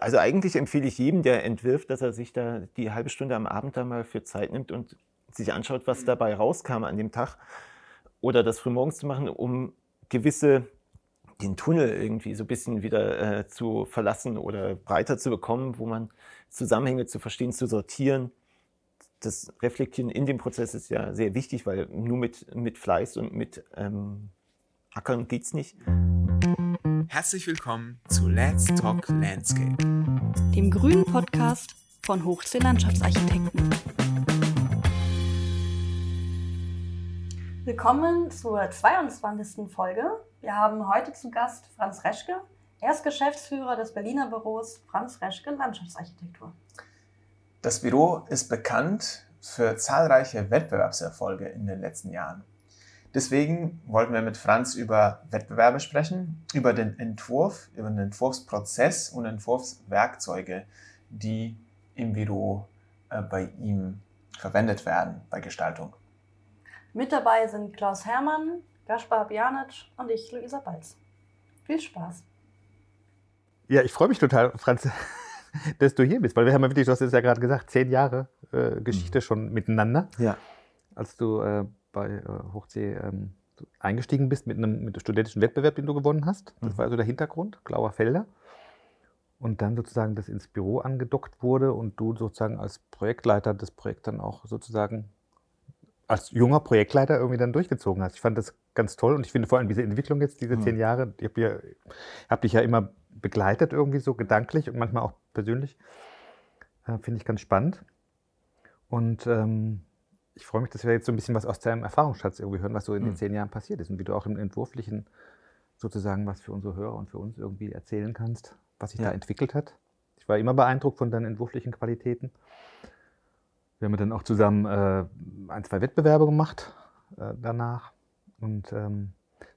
also eigentlich empfehle ich jedem, der entwirft, dass er sich da die halbe Stunde am Abend da mal für Zeit nimmt und sich anschaut, was dabei rauskam an dem Tag. Oder das frühmorgens zu machen, um gewisse, den Tunnel irgendwie so ein bisschen wieder äh, zu verlassen oder breiter zu bekommen, wo man Zusammenhänge zu verstehen, zu sortieren. Das Reflektieren in dem Prozess ist ja sehr wichtig, weil nur mit, mit Fleiß und mit ähm, Ackern geht es nicht. Herzlich willkommen zu Let's Talk Landscape, dem grünen Podcast von Hochsee Landschaftsarchitekten. Willkommen zur 22. Folge. Wir haben heute zu Gast Franz Reschke. Er ist Geschäftsführer des Berliner Büros Franz Reschke Landschaftsarchitektur. Das Büro ist bekannt für zahlreiche Wettbewerbserfolge in den letzten Jahren. Deswegen wollten wir mit Franz über Wettbewerbe sprechen, über den Entwurf, über den Entwurfsprozess und Entwurfswerkzeuge, die im Büro äh, bei ihm verwendet werden bei Gestaltung. Mit dabei sind Klaus Hermann, Gaspar Bjanic und ich, Luisa Balz. Viel Spaß. Ja, ich freue mich total, Franz, dass du hier bist, weil wir haben ja wirklich, du hast es ja gerade gesagt, zehn Jahre äh, Geschichte mhm. schon miteinander. Ja. Als du äh, bei äh, Hochsee ähm, eingestiegen bist mit einem, mit einem studentischen Wettbewerb, den du gewonnen hast. Das mhm. war also der Hintergrund, Grauer Felder. Und dann sozusagen das ins Büro angedockt wurde und du sozusagen als Projektleiter das Projekt dann auch sozusagen als junger Projektleiter irgendwie dann durchgezogen hast. Ich fand das ganz toll und ich finde vor allem diese Entwicklung jetzt, diese mhm. zehn Jahre, ich habe hab dich ja immer begleitet irgendwie so gedanklich und manchmal auch persönlich. Äh, finde ich ganz spannend. Und ähm, ich freue mich, dass wir jetzt so ein bisschen was aus deinem Erfahrungsschatz irgendwie hören, was so in mhm. den hm. zehn Jahren passiert ist und wie du auch im Entwurflichen sozusagen was für unsere Hörer und für uns irgendwie erzählen kannst, was sich ja. da entwickelt hat. Ich war immer beeindruckt von deinen entwurflichen Qualitäten. Wir haben dann auch zusammen äh, ein, zwei Wettbewerbe gemacht äh, danach. Und ähm,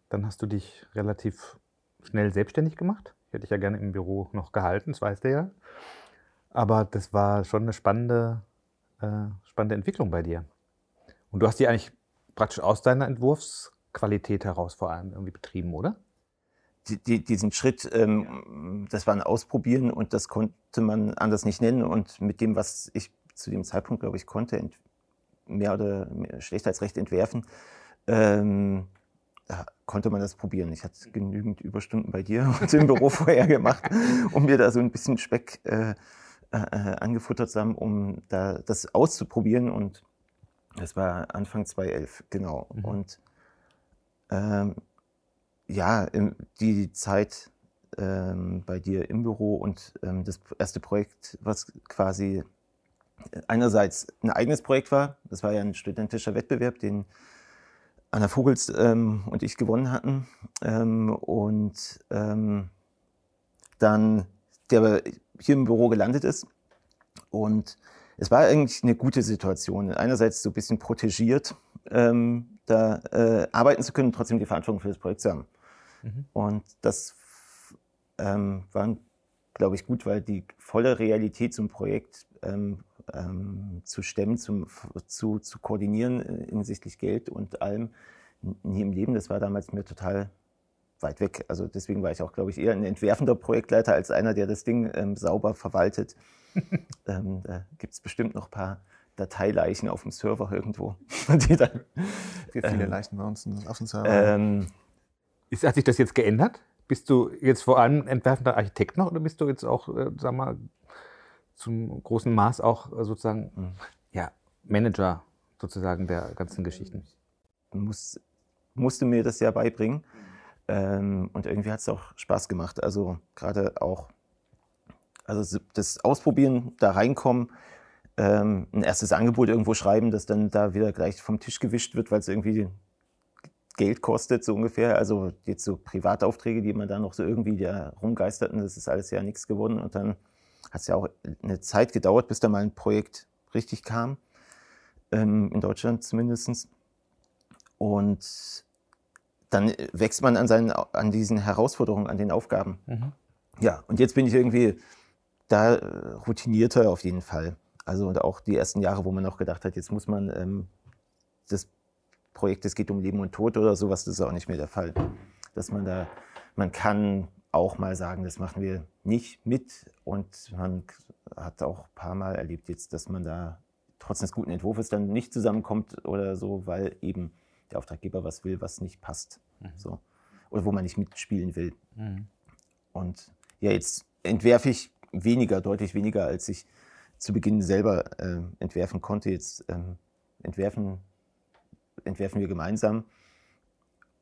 dann hast du dich relativ schnell selbstständig gemacht. Ich hätte dich ja gerne im Büro noch gehalten, das weißt du ja. Aber das war schon eine spannende, äh, spannende Entwicklung bei dir. Und du hast die eigentlich praktisch aus deiner Entwurfsqualität heraus vor allem irgendwie betrieben, oder? Die, die, diesen Schritt, ähm, das war ein Ausprobieren und das konnte man anders nicht nennen. Und mit dem, was ich zu dem Zeitpunkt, glaube ich, konnte, mehr oder schlechter als recht entwerfen, ähm, konnte man das probieren. Ich hatte genügend Überstunden bei dir und im Büro vorher gemacht, um mir da so ein bisschen Speck äh, äh, angefuttert zu haben, um da das auszuprobieren. Und das war Anfang 2011, genau. Mhm. Und ähm, ja, die Zeit ähm, bei dir im Büro und ähm, das erste Projekt, was quasi einerseits ein eigenes Projekt war, das war ja ein studentischer Wettbewerb, den Anna Vogels ähm, und ich gewonnen hatten. Ähm, und ähm, dann der hier im Büro gelandet ist und es war eigentlich eine gute Situation. Einerseits so ein bisschen protegiert, ähm, da äh, arbeiten zu können und trotzdem die Verantwortung für das Projekt zu haben. Mhm. Und das ähm, war, glaube ich, gut, weil die volle Realität zum Projekt ähm, ähm, zu stemmen, zum, zu, zu koordinieren äh, hinsichtlich Geld und allem nie im Leben, das war damals mir total weit weg. Also deswegen war ich auch, glaube ich, eher ein entwerfender Projektleiter als einer, der das Ding ähm, sauber verwaltet. Ähm, da gibt es bestimmt noch ein paar Dateileichen auf dem Server irgendwo. die dann, Wie viele ähm, Leichen bei uns auf dem Server? Ähm, Ist, hat sich das jetzt geändert? Bist du jetzt vor allem entwerfender Architekt noch oder bist du jetzt auch, äh, sag mal, zum großen Maß auch äh, sozusagen mhm. ja, Manager sozusagen der ganzen Geschichten? Muss, musste mir das ja beibringen. Ähm, und irgendwie hat es auch Spaß gemacht. Also gerade auch also das Ausprobieren, da reinkommen, ähm, ein erstes Angebot irgendwo schreiben, das dann da wieder gleich vom Tisch gewischt wird, weil es irgendwie Geld kostet, so ungefähr. Also jetzt so Privataufträge, die man da noch so irgendwie da rumgeisterten, das ist alles ja nichts geworden. Und dann hat es ja auch eine Zeit gedauert, bis da mal ein Projekt richtig kam, ähm, in Deutschland zumindest. Und dann wächst man an, seinen, an diesen Herausforderungen, an den Aufgaben. Mhm. Ja, und jetzt bin ich irgendwie da äh, routinierter auf jeden Fall. Also und auch die ersten Jahre, wo man auch gedacht hat, jetzt muss man ähm, das Projekt, es geht um Leben und Tod oder sowas, das ist auch nicht mehr der Fall. Dass man da, man kann auch mal sagen, das machen wir nicht mit und man hat auch ein paar Mal erlebt jetzt, dass man da trotz des guten Entwurfs dann nicht zusammenkommt oder so, weil eben der Auftraggeber was will, was nicht passt. Mhm. So. Oder wo man nicht mitspielen will. Mhm. Und ja, jetzt entwerfe ich weniger, deutlich weniger, als ich zu Beginn selber äh, entwerfen konnte. Jetzt ähm, entwerfen, entwerfen wir gemeinsam.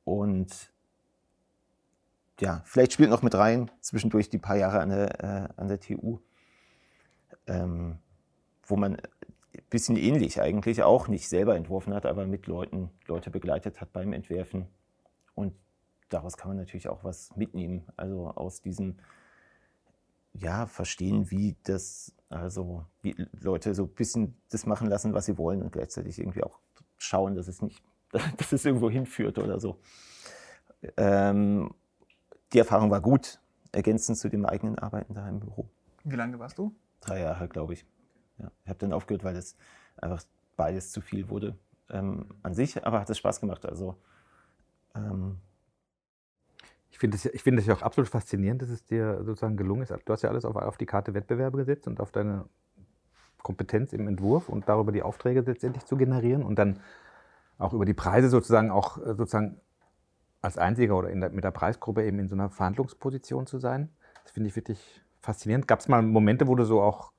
Und ja, vielleicht spielt noch mit rein, zwischendurch die paar Jahre an der, äh, an der TU, ähm, wo man ein bisschen ähnlich eigentlich auch nicht selber entworfen hat, aber mit Leuten, Leute begleitet hat beim Entwerfen. Und daraus kann man natürlich auch was mitnehmen. Also aus diesem, ja, verstehen, wie das, also wie Leute so ein bisschen das machen lassen, was sie wollen und gleichzeitig irgendwie auch schauen, dass es nicht, dass es irgendwo hinführt oder so. Ähm, die Erfahrung war gut, ergänzend zu dem eigenen Arbeiten da im Büro. Wie lange warst du? Drei Jahre, glaube ich. Ja, ich habe dann aufgehört, weil es einfach beides zu viel wurde ähm, an sich, aber hat es Spaß gemacht. Also ähm, ich finde es find ja auch absolut faszinierend, dass es dir sozusagen gelungen ist. Du hast ja alles auf, auf die Karte Wettbewerbe gesetzt und auf deine Kompetenz im Entwurf und darüber die Aufträge letztendlich zu generieren und dann auch über die Preise sozusagen auch äh, sozusagen als Einziger oder der, mit der Preisgruppe eben in so einer Verhandlungsposition zu sein. Das finde ich wirklich faszinierend. Gab es mal Momente, wo du so auch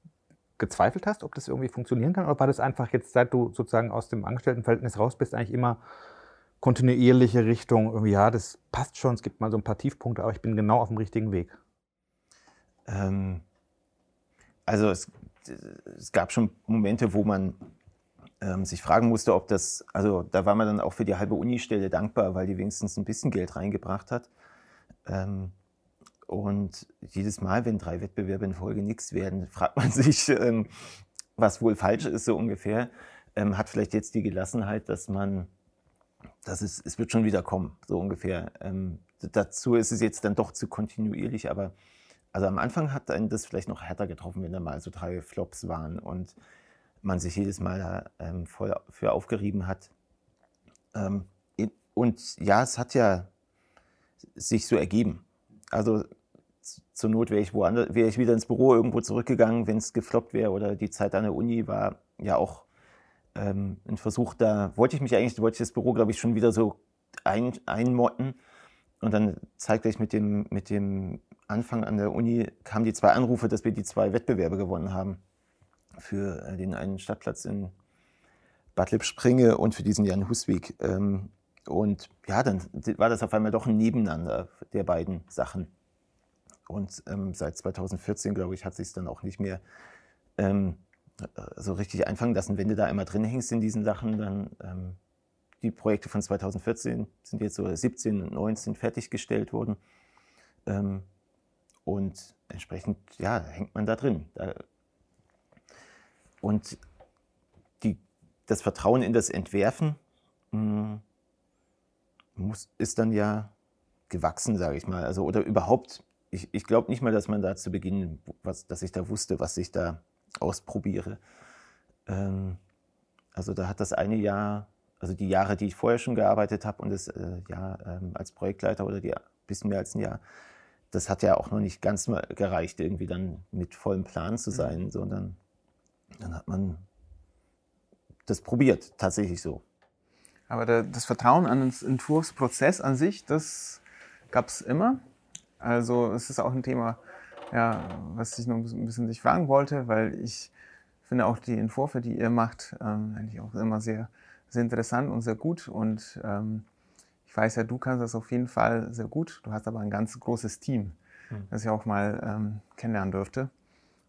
gezweifelt hast, ob das irgendwie funktionieren kann? Oder war das einfach jetzt, seit du sozusagen aus dem Angestelltenverhältnis raus bist, eigentlich immer kontinuierliche Richtung, ja, das passt schon, es gibt mal so ein paar Tiefpunkte, aber ich bin genau auf dem richtigen Weg? Ähm, also es, es, gab schon Momente, wo man ähm, sich fragen musste, ob das, also da war man dann auch für die halbe Unistelle dankbar, weil die wenigstens ein bisschen Geld reingebracht hat. Ähm, und jedes Mal, wenn drei Wettbewerbe in Folge nichts werden, fragt man sich, ähm, was wohl falsch ist, so ungefähr. Ähm, hat vielleicht jetzt die Gelassenheit, dass man, dass es, es wird schon wieder kommen, so ungefähr. Ähm, dazu ist es jetzt dann doch zu kontinuierlich, aber also am Anfang hat einen das vielleicht noch härter getroffen, wenn da mal so drei Flops waren und man sich jedes Mal ähm, voll für aufgerieben hat. Ähm, und ja, es hat ja sich so ergeben. Also zur Not wäre ich woanders, wäre ich wieder ins Büro irgendwo zurückgegangen, wenn es gefloppt wäre oder die Zeit an der Uni war ja auch ähm, ein Versuch, da wollte ich mich eigentlich, wollte ich das Büro, glaube ich, schon wieder so ein, einmotten. Und dann zeitgleich mit dem, mit dem Anfang an der Uni kamen die zwei Anrufe, dass wir die zwei Wettbewerbe gewonnen haben. Für äh, den einen Stadtplatz in Bad Lippspringe und für diesen Jan Husweg. Ähm, und ja, dann war das auf einmal doch ein Nebeneinander der beiden Sachen. Und ähm, seit 2014, glaube ich, hat sich es dann auch nicht mehr ähm, so richtig einfangen lassen. Wenn du da einmal drin hängst in diesen Sachen, dann ähm, die Projekte von 2014 sind jetzt so 17 und 19 fertiggestellt worden. Ähm, und entsprechend, ja, hängt man da drin. Da und die, das Vertrauen in das Entwerfen mh, hm, muss, ist dann ja gewachsen, sage ich mal. Also, oder überhaupt, ich, ich glaube nicht mal, dass man da zu Beginn, was, dass ich da wusste, was ich da ausprobiere. Ähm, also da hat das eine Jahr, also die Jahre, die ich vorher schon gearbeitet habe und das äh, Jahr ähm, als Projektleiter oder die bisschen mehr als ein Jahr, das hat ja auch noch nicht ganz mal gereicht, irgendwie dann mit vollem Plan zu sein, mhm. sondern dann hat man das probiert, tatsächlich so. Aber der, das Vertrauen an den Entwurfsprozess an sich, das gab es immer. Also es ist auch ein Thema, ja, was ich noch ein bisschen sich fragen wollte, weil ich finde auch die Entwürfe, die ihr macht, ähm, eigentlich auch immer sehr, sehr interessant und sehr gut. Und ähm, ich weiß ja, du kannst das auf jeden Fall sehr gut. Du hast aber ein ganz großes Team, mhm. das ich auch mal ähm, kennenlernen durfte.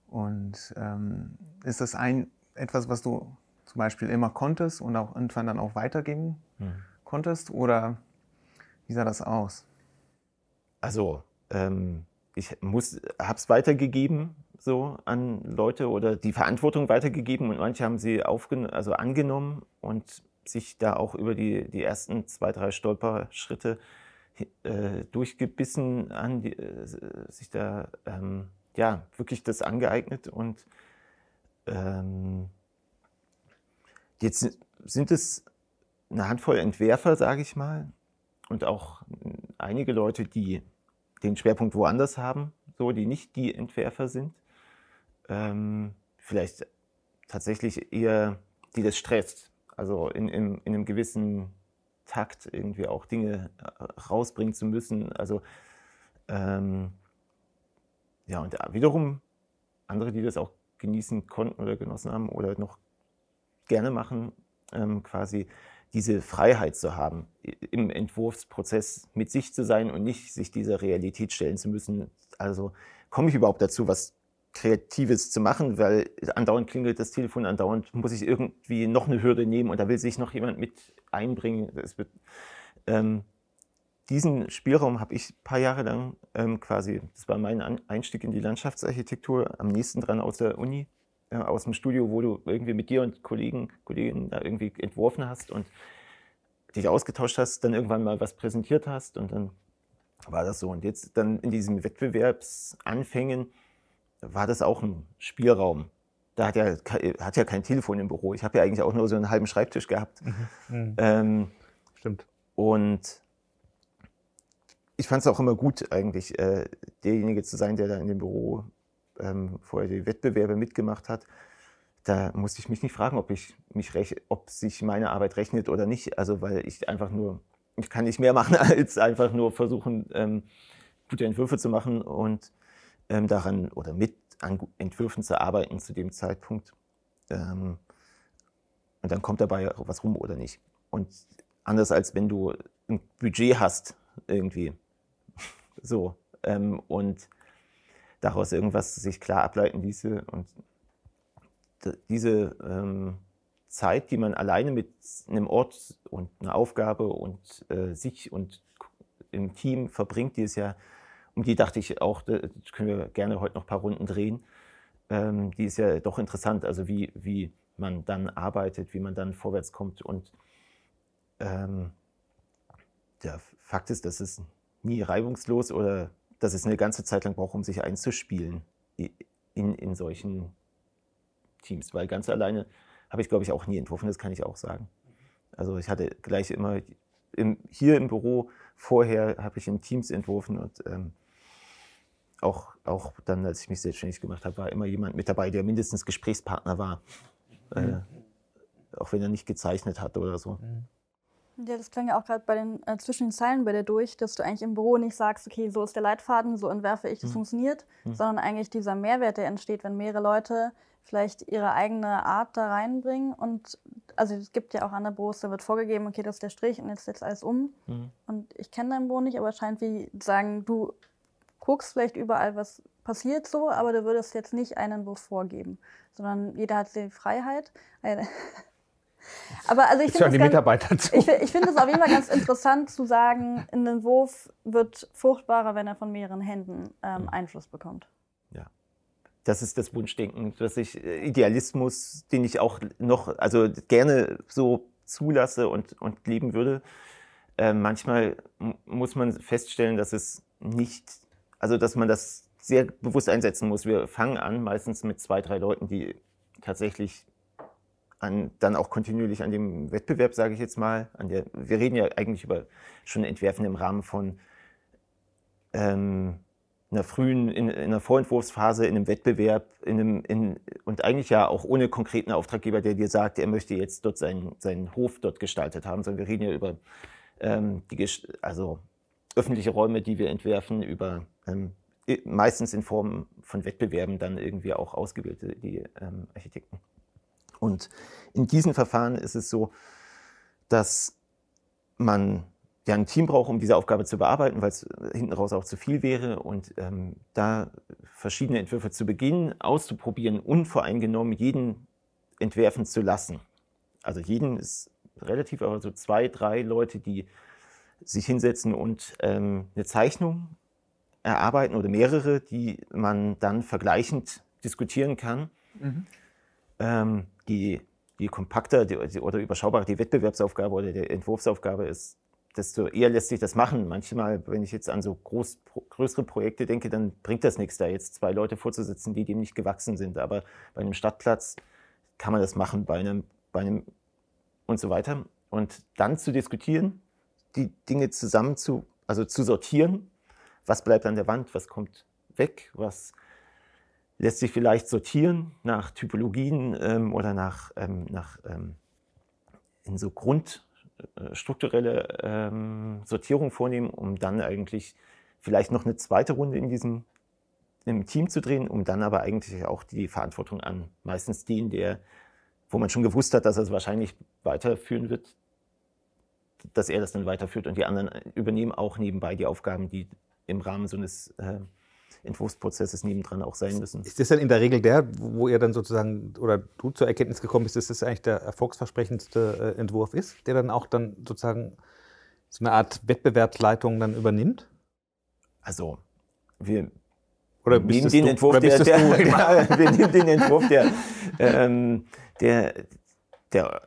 Und ähm, ist das ein etwas, was du zum Beispiel immer konntest und auch irgendwann dann auch weitergeben mhm. konntest? Oder wie sah das aus? Also, ähm, ich habe es weitergegeben so an Leute oder die Verantwortung weitergegeben und manche haben sie also angenommen und sich da auch über die, die ersten zwei, drei Stolperschritte äh, durchgebissen, an die, äh, sich da ähm, ja wirklich das angeeignet und ähm, Jetzt sind es eine Handvoll Entwerfer, sage ich mal, und auch einige Leute, die den Schwerpunkt woanders haben, so, die nicht die Entwerfer sind. Ähm, vielleicht tatsächlich eher, die das stresst. Also in, in, in einem gewissen Takt irgendwie auch Dinge äh, rausbringen zu müssen. Also ähm, ja, und wiederum andere, die das auch genießen konnten oder genossen haben oder noch gerne machen, ähm, quasi diese Freiheit zu haben, im Entwurfsprozess mit sich zu sein und nicht sich dieser Realität stellen zu müssen. Also komme ich überhaupt dazu, was Kreatives zu machen, weil andauernd klingelt das Telefon, andauernd muss ich irgendwie noch eine Hürde nehmen und da will sich noch jemand mit einbringen. Wird, ähm, diesen Spielraum habe ich ein paar Jahre lang ähm, quasi, das war mein Einstieg in die Landschaftsarchitektur, am nächsten dran aus der Uni, äh, aus dem Studio, wo du irgendwie mit dir und Kollegen, Kolleginnen da irgendwie entworfen hast und dich ausgetauscht hast, dann irgendwann mal was präsentiert hast und dann war das so. Und jetzt dann in diesen Wettbewerbsanfängen war das auch ein Spielraum. Da hat ja, hat ja kein Telefon im Büro. Ich habe ja eigentlich auch nur so einen halben Schreibtisch gehabt. Mhm. mhm. Ähm, Stimmt. Und ich fand es auch immer gut, eigentlich äh, derjenige zu sein, der da in dem Büro ähm, vorher die Wettbewerbe mitgemacht hat. Da musste ich mich nicht fragen, ob, ich mich ob sich meine Arbeit rechnet oder nicht. Also, weil ich einfach nur, ich kann nicht mehr machen, als einfach nur versuchen, ähm, gute Entwürfe zu machen und ähm, daran oder mit an Entwürfen zu arbeiten zu dem Zeitpunkt. Ähm, und dann kommt dabei was rum oder nicht. Und anders als wenn du ein Budget hast, irgendwie. So. Ähm, und daraus irgendwas sich klar ableiten ließe. Und diese ähm, Zeit, die man alleine mit einem Ort und einer Aufgabe und äh, sich und im Team verbringt, die ist ja um die dachte ich auch, da können wir gerne heute noch ein paar Runden drehen. Ähm, die ist ja doch interessant, also wie, wie man dann arbeitet, wie man dann vorwärts kommt. Und ähm, der Fakt ist, dass es nie reibungslos oder dass es eine ganze Zeit lang braucht, um sich einzuspielen in, in solchen Teams. Weil ganz alleine habe ich, glaube ich, auch nie entworfen, das kann ich auch sagen. Also ich hatte gleich immer im, hier im Büro vorher habe ich in Teams entworfen und ähm, auch, auch dann, als ich mich selbstständig gemacht habe, war immer jemand mit dabei, der mindestens Gesprächspartner war. Mhm. Äh, auch wenn er nicht gezeichnet hat oder so. Mhm. Ja, das klang ja auch gerade bei den äh, zwischen den Zeilen bei dir durch, dass du eigentlich im Büro nicht sagst, okay, so ist der Leitfaden, so entwerfe ich, das mhm. funktioniert, mhm. sondern eigentlich dieser Mehrwert, der entsteht, wenn mehrere Leute vielleicht ihre eigene Art da reinbringen. Und also es gibt ja auch andere Büros, da wird vorgegeben, okay, das ist der Strich und jetzt setzt alles um. Mhm. Und ich kenne dein Büro nicht, aber es scheint wie sagen, du guckst vielleicht überall, was passiert so, aber du würdest jetzt nicht einen Entwurf vorgeben, sondern jeder hat die Freiheit. Aber also ich finde es ich, ich find auf jeden Fall ganz interessant zu sagen, ein Entwurf wird fruchtbarer, wenn er von mehreren Händen ähm, mhm. Einfluss bekommt. Ja, das ist das Wunschdenken, dass ich äh, Idealismus, den ich auch noch, also gerne so zulasse und, und leben würde. Äh, manchmal muss man feststellen, dass es nicht also dass man das sehr bewusst einsetzen muss. Wir fangen an meistens mit zwei, drei Leuten, die tatsächlich an, dann auch kontinuierlich an dem Wettbewerb, sage ich jetzt mal, der, wir reden ja eigentlich über schon Entwerfen im Rahmen von ähm, einer frühen, in, in, einer Vorentwurfsphase, in einem Wettbewerb, in einem, in, und eigentlich ja auch ohne konkreten Auftraggeber, der dir sagt, er möchte jetzt dort seinen, seinen Hof dort gestaltet haben, sondern wir reden ja über ähm, die, also öffentliche Räume, die wir entwerfen, über ähm, meistens in Form von Wettbewerben dann irgendwie auch ausgebildete die ähm, Architekten. Und in diesen Verfahren ist es so, dass man ja ein Team braucht, um diese Aufgabe zu bearbeiten, weil es hinten raus auch zu viel wäre und ähm, da verschiedene Entwürfe zu beginnen, auszuprobieren, unvoreingenommen jeden entwerfen zu lassen. Also jeden ist relativ, aber so zwei, drei Leute, die sich hinsetzen und ähm, eine Zeichnung erarbeiten oder mehrere, die man dann vergleichend diskutieren kann. Mhm. Ähm, die, je kompakter die, oder überschaubarer die Wettbewerbsaufgabe oder die Entwurfsaufgabe ist, desto eher lässt sich das machen. Manchmal, wenn ich jetzt an so groß, größere Projekte denke, dann bringt das nichts, da jetzt zwei Leute vorzusitzen, die dem nicht gewachsen sind. Aber bei einem Stadtplatz kann man das machen, bei einem, bei einem und so weiter. Und dann zu diskutieren, die Dinge zusammen zu, also zu sortieren, was bleibt an der Wand, was kommt weg, was lässt sich vielleicht sortieren nach Typologien ähm, oder nach, ähm, nach ähm, in so grundstrukturelle äh, ähm, Sortierung vornehmen, um dann eigentlich vielleicht noch eine zweite Runde in diesem im Team zu drehen, um dann aber eigentlich auch die Verantwortung an meistens den, der, wo man schon gewusst hat, dass er es wahrscheinlich weiterführen wird, dass er das dann weiterführt und die anderen übernehmen auch nebenbei die Aufgaben, die im Rahmen so eines äh, Entwurfsprozesses nebendran auch sein müssen. Ist das dann in der Regel der, wo ihr dann sozusagen oder du zur Erkenntnis gekommen bist, dass das eigentlich der erfolgsversprechendste äh, Entwurf ist, der dann auch dann sozusagen so eine Art Wettbewerbsleitung dann übernimmt? Also wir oder nehmen den du, Entwurf, oder der, wir nehmen den Entwurf, der, ähm, der, der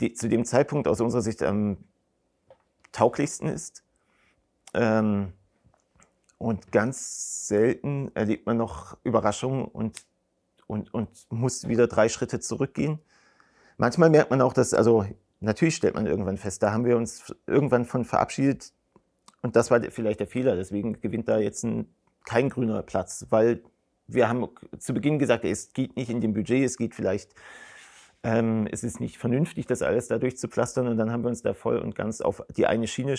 die, zu dem Zeitpunkt aus unserer Sicht am tauglichsten ist. Ähm, und ganz selten erlebt man noch Überraschungen und, und, und muss wieder drei Schritte zurückgehen. Manchmal merkt man auch, dass, also natürlich stellt man irgendwann fest, da haben wir uns irgendwann von verabschiedet und das war vielleicht der Fehler. Deswegen gewinnt da jetzt ein, kein grüner Platz, weil wir haben zu Beginn gesagt, es geht nicht in dem Budget, es geht vielleicht, ähm, es ist nicht vernünftig, das alles da durchzupflastern und dann haben wir uns da voll und ganz auf die eine Schiene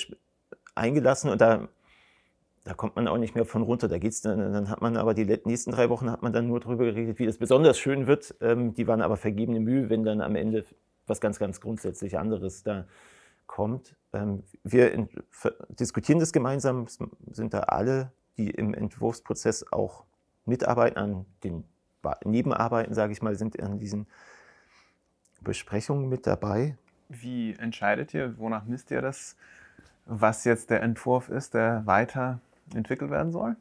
eingelassen und da da kommt man auch nicht mehr von runter. Da geht's dann, dann hat man aber die nächsten drei Wochen hat man dann nur darüber geredet, wie das besonders schön wird. Ähm, die waren aber vergebene Mühe, wenn dann am Ende was ganz, ganz grundsätzlich anderes da kommt. Ähm, wir in, diskutieren das gemeinsam, sind da alle, die im Entwurfsprozess auch mitarbeiten, an den Nebenarbeiten, sage ich mal, sind an diesen Besprechungen mit dabei. Wie entscheidet ihr, wonach misst ihr das, was jetzt der Entwurf ist, der weiter entwickelt werden soll?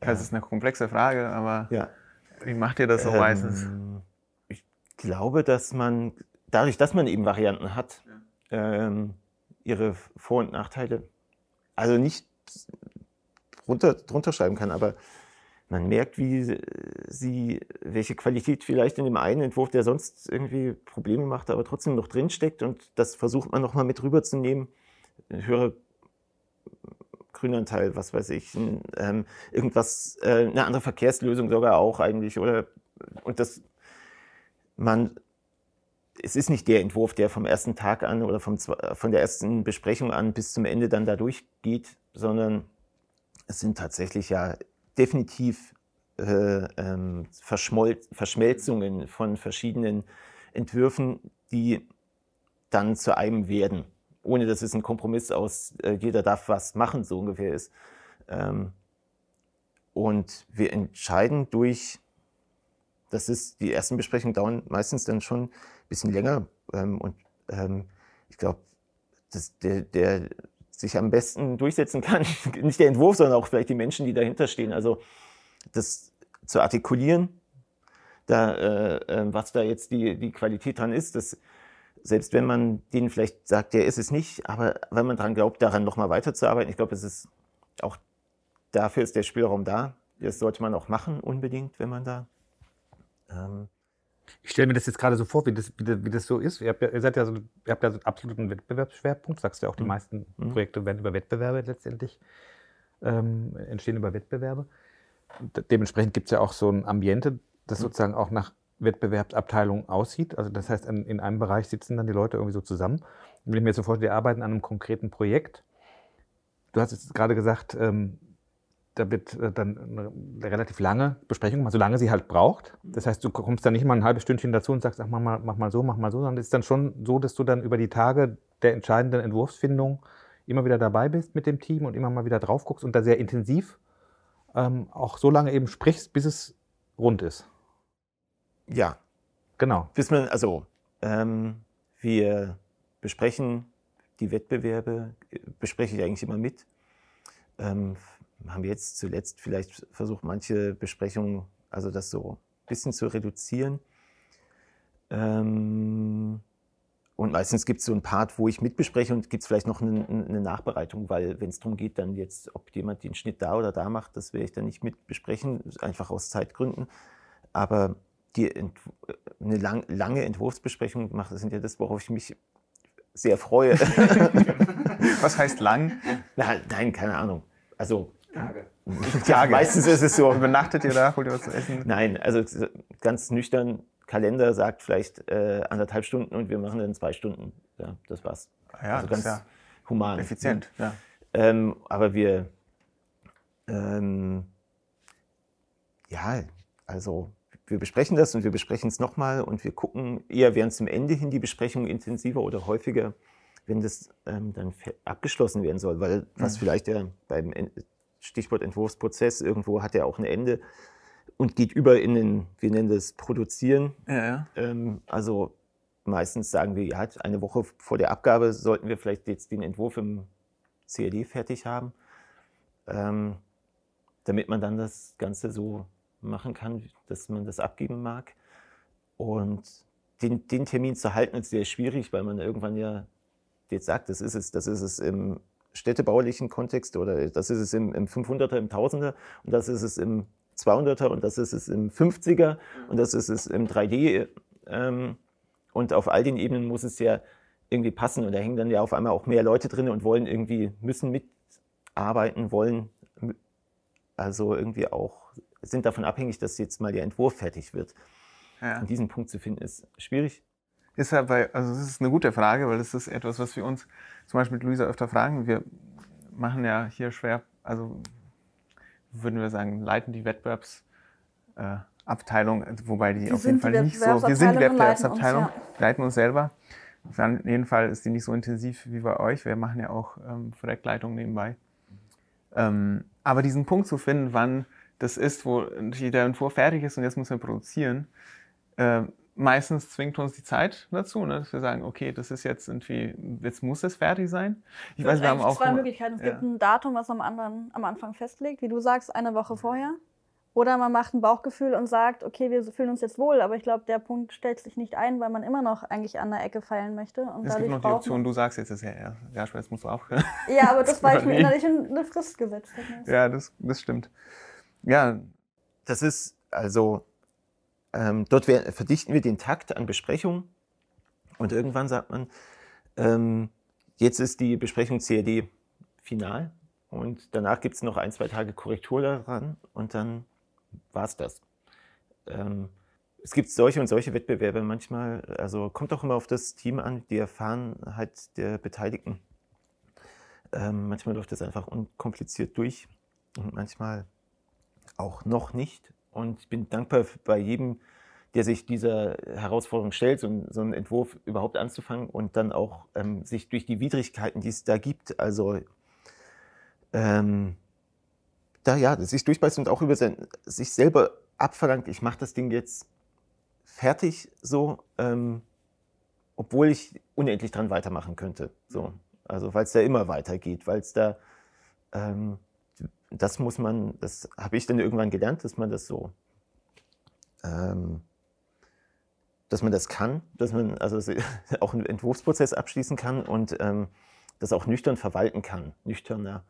Ja. Das ist eine komplexe Frage, aber ja. wie macht ihr das so ähm, meistens? Ich glaube, dass man, dadurch, dass man eben Varianten hat, ja. ähm, ihre Vor- und Nachteile, also nicht drunter, drunter schreiben kann, aber man merkt, wie sie, welche Qualität vielleicht in dem einen Entwurf, der sonst irgendwie Probleme macht, aber trotzdem noch drinsteckt und das versucht man nochmal mit rüberzunehmen. Höhere Grünanteil, was weiß ich, ähm, irgendwas, äh, eine andere Verkehrslösung sogar auch eigentlich. Oder und das man es ist nicht der Entwurf, der vom ersten Tag an oder vom, von der ersten Besprechung an bis zum Ende dann da durchgeht, sondern es sind tatsächlich ja definitiv äh, ähm, Verschmelzungen von verschiedenen Entwürfen, die dann zu einem werden ohne dass es ein Kompromiss aus äh, jeder darf was machen, so ungefähr ist. Ähm, und wir entscheiden durch, das ist, die ersten Besprechungen dauern meistens dann schon ein bisschen länger. Ähm, und ähm, ich glaube, der, der sich am besten durchsetzen kann, nicht der Entwurf, sondern auch vielleicht die Menschen, die dahinter stehen. Also das zu artikulieren, da, äh, äh was da jetzt die, die Qualität dran ist, das selbst wenn man denen vielleicht sagt, der ist es nicht, aber wenn man daran glaubt, daran nochmal weiterzuarbeiten, ich glaube, es ist auch dafür ist der Spielraum da. Das sollte man auch machen, unbedingt, wenn man da. Ähm ich stelle mir das jetzt gerade so vor, wie das, wie das, wie das so ist. Ihr habt, ja, ihr, seid ja so, ihr habt ja so einen absoluten Wettbewerbsschwerpunkt. Sagst du ja auch, die mhm. meisten mhm. Projekte werden über Wettbewerbe letztendlich ähm, entstehen über Wettbewerbe. dementsprechend gibt es ja auch so ein Ambiente, das mhm. sozusagen auch nach Wettbewerbsabteilung aussieht. Also das heißt, in einem Bereich sitzen dann die Leute irgendwie so zusammen. Wenn ich mir jetzt so vorstelle, die arbeiten an einem konkreten Projekt. Du hast jetzt gerade gesagt, ähm, da wird äh, dann eine relativ lange Besprechung gemacht, solange sie halt braucht. Das heißt, du kommst dann nicht mal ein halbes Stündchen dazu und sagst, ach, mach mal, mach mal so, mach mal so, sondern es ist dann schon so, dass du dann über die Tage der entscheidenden Entwurfsfindung immer wieder dabei bist mit dem Team und immer mal wieder drauf guckst und da sehr intensiv ähm, auch so lange eben sprichst, bis es rund ist. Ja. Genau. Bis man, also, ähm, wir besprechen die Wettbewerbe, bespreche ich eigentlich immer mit. Ähm, haben wir jetzt zuletzt vielleicht versucht, manche Besprechungen, also das so ein bisschen zu reduzieren. Ähm, und meistens gibt es so einen Part, wo ich mitbespreche und gibt es vielleicht noch eine, eine Nachbereitung, weil wenn es darum geht, dann jetzt, ob jemand den Schnitt da oder da macht, das werde ich dann nicht mit besprechen, einfach aus Zeitgründen. Aber die eine lang, lange Entwurfsbesprechung macht. Das sind ja das, worauf ich mich sehr freue. Was heißt lang? Na, nein, keine Ahnung. Also Tage. Ja, meistens ist es so. Übernachtet ihr da? Holt ihr was zu essen? Nein, also ganz nüchtern. Kalender sagt vielleicht äh, anderthalb Stunden und wir machen dann zwei Stunden. Ja, das war's. Ah ja, also ganz ja human. effizient. Ja. Ähm, aber wir, ähm, ja, also wir besprechen das und wir besprechen es nochmal und wir gucken eher während zum Ende hin die Besprechung intensiver oder häufiger, wenn das ähm, dann abgeschlossen werden soll, weil was Mhm. vielleicht ja beim Stichwort Entwurfsprozess irgendwo hat ja auch ein Ende und geht über in den, wir nennen das Produzieren. Ja, ja. Ähm, also meistens sagen wir, ja, eine Woche vor der Abgabe sollten wir vielleicht jetzt den Entwurf im CAD fertig haben, ähm, damit man dann das Ganze so machen kann, dass man das abgeben mag. Und den, den Termin zu halten ist sehr schwierig, weil man irgendwann ja jetzt sagt, das ist es, das ist es im städtebaulichen Kontext oder das ist es im, im 500er, im 1000er und das ist es im 200er und das ist es im 50er und das ist es im 3D. Ähm, und auf all den Ebenen muss es ja irgendwie passen. Und da hängen dann ja auf einmal auch mehr Leute drin und wollen irgendwie, müssen mitarbeiten, wollen also irgendwie auch, sind davon abhängig, dass jetzt mal der Entwurf fertig wird. ja. Und diesen Punkt zu finden, ist schwierig. Ist ja bei, also das ist eine gute Frage, weil das ist etwas, was wir uns zum Beispiel mit Luisa öfter fragen. Wir machen ja hier schwer, also würden wir sagen, leiten die Wettbewerbsabteilung, äh, Abteilung, wobei die Wir auf jeden Fall nicht so, wir sind die Wettbewerbsabteilung leiten uns, ja. leiten uns selber. Auf jeden Fall ist die nicht so intensiv wie bei euch. Wir machen ja auch ähm, Projektleitung nebenbei. Ähm, aber diesen Punkt zu finden, wann das ist, wo der Entwurf fertig ist und jetzt müssen wir produzieren, äh, meistens zwingt uns die Zeit dazu, ne, dass wir sagen, okay, das ist jetzt irgendwie, jetzt muss es fertig sein. Ich Es weiß, wir haben auch zwei Möglichkeiten. Es ja. gibt ein Datum, was am, anderen, am Anfang festlegt, wie du sagst, eine Woche vorher. Oder man macht ein Bauchgefühl und sagt, okay, wir fühlen uns jetzt wohl, aber ich glaube, der Punkt stellt sich nicht ein, weil man immer noch eigentlich an der Ecke feilen möchte. Und Es gibt noch die Option, du sagst jetzt, das ja, ja, ja, jetzt musst du aufhören. Ja, aber das, weil ich mir innerlich eine Frist gesetzt habe. ja, das, das stimmt. Ja, Das ist also, ähm, dort verdichten wir den Takt an Besprechungen und irgendwann sagt man, ähm, jetzt ist die Besprechung CAD final und danach gibt es noch ein, zwei Tage Korrektur daran und dann war es das. Ähm, es gibt solche und solche Wettbewerbe manchmal, also kommt auch immer auf das Team an, die Erfahrenheit der Beteiligten. Ähm, manchmal läuft das einfach unkompliziert durch und manchmal auch noch nicht. Und ich bin dankbar bei jedem, der sich dieser Herausforderung stellt, so, einen- so einen Entwurf überhaupt anzufangen und dann auch ähm, sich durch die Widrigkeiten, die es da gibt, also ähm, da ja, sich durchbeißt und auch über sein, sich selber abverlangt, ich mache das Ding jetzt fertig so, ähm, obwohl ich unendlich dran weitermachen könnte. So. Also weil es da immer weitergeht, weil es da ähm, das muss man, das habe ich dann irgendwann gelernt, dass man das so, ähm, dass man das kann, dass man also auch einen Entwurfsprozess abschließen kann und ähm, das auch nüchtern verwalten kann, nüchterner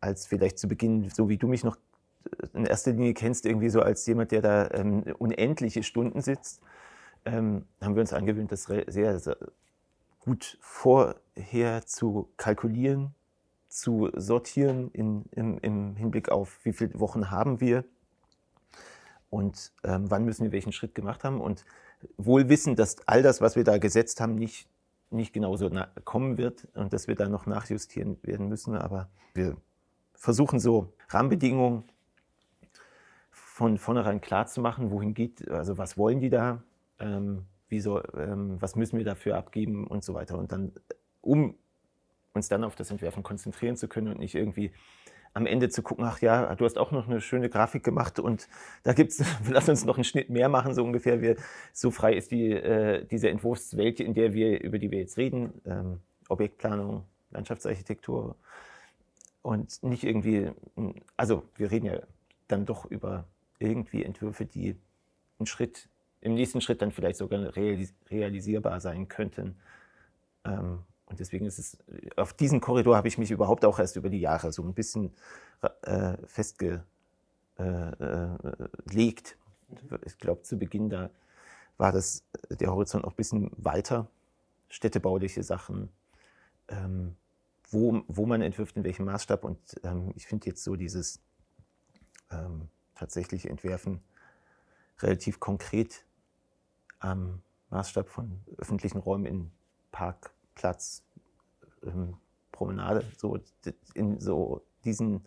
als vielleicht zu Beginn, so wie du mich noch in erster Linie kennst, irgendwie so als jemand, der da ähm, unendliche Stunden sitzt, ähm, haben wir uns angewöhnt, das sehr, sehr gut vorher zu kalkulieren, zu sortieren in, im, im Hinblick auf, wie viele Wochen haben wir und ähm, wann müssen wir welchen Schritt gemacht haben. Und wohl wissen, dass all das, was wir da gesetzt haben, nicht, nicht genauso na- kommen wird und dass wir da noch nachjustieren werden müssen. Aber wir versuchen so Rahmenbedingungen von vornherein klar zu machen, wohin geht, also was wollen die da, ähm, wie ähm, was müssen wir dafür abgeben und so weiter. Und dann, um uns dann auf das Entwerfen konzentrieren zu können und nicht irgendwie am Ende zu gucken, ach ja, du hast auch noch eine schöne Grafik gemacht und da gibt's, lass uns noch einen Schnitt mehr machen, so ungefähr. Wir, so frei ist die, äh, diese Entwurfswelt, in der wir, über die wir jetzt reden, ähm, Objektplanung, Landschaftsarchitektur und nicht irgendwie, also wir reden ja dann doch über irgendwie Entwürfe, die einen Schritt, im nächsten Schritt dann vielleicht sogar realis realisierbar sein könnten. Ähm, und deswegen ist es, auf diesen Korridor habe ich mich überhaupt auch erst über die Jahre so ein bisschen äh, festgelegt. Ich glaube, zu Beginn da war das, der Horizont auch ein bisschen weiter. Städtebauliche Sachen, ähm, wo, wo man entwirft, in welchem Maßstab. Und ähm, ich finde jetzt so dieses ähm, tatsächlich Entwerfen relativ konkret am Maßstab von öffentlichen Räumen in Park, Platz, ähm, Promenade, so in so diesen.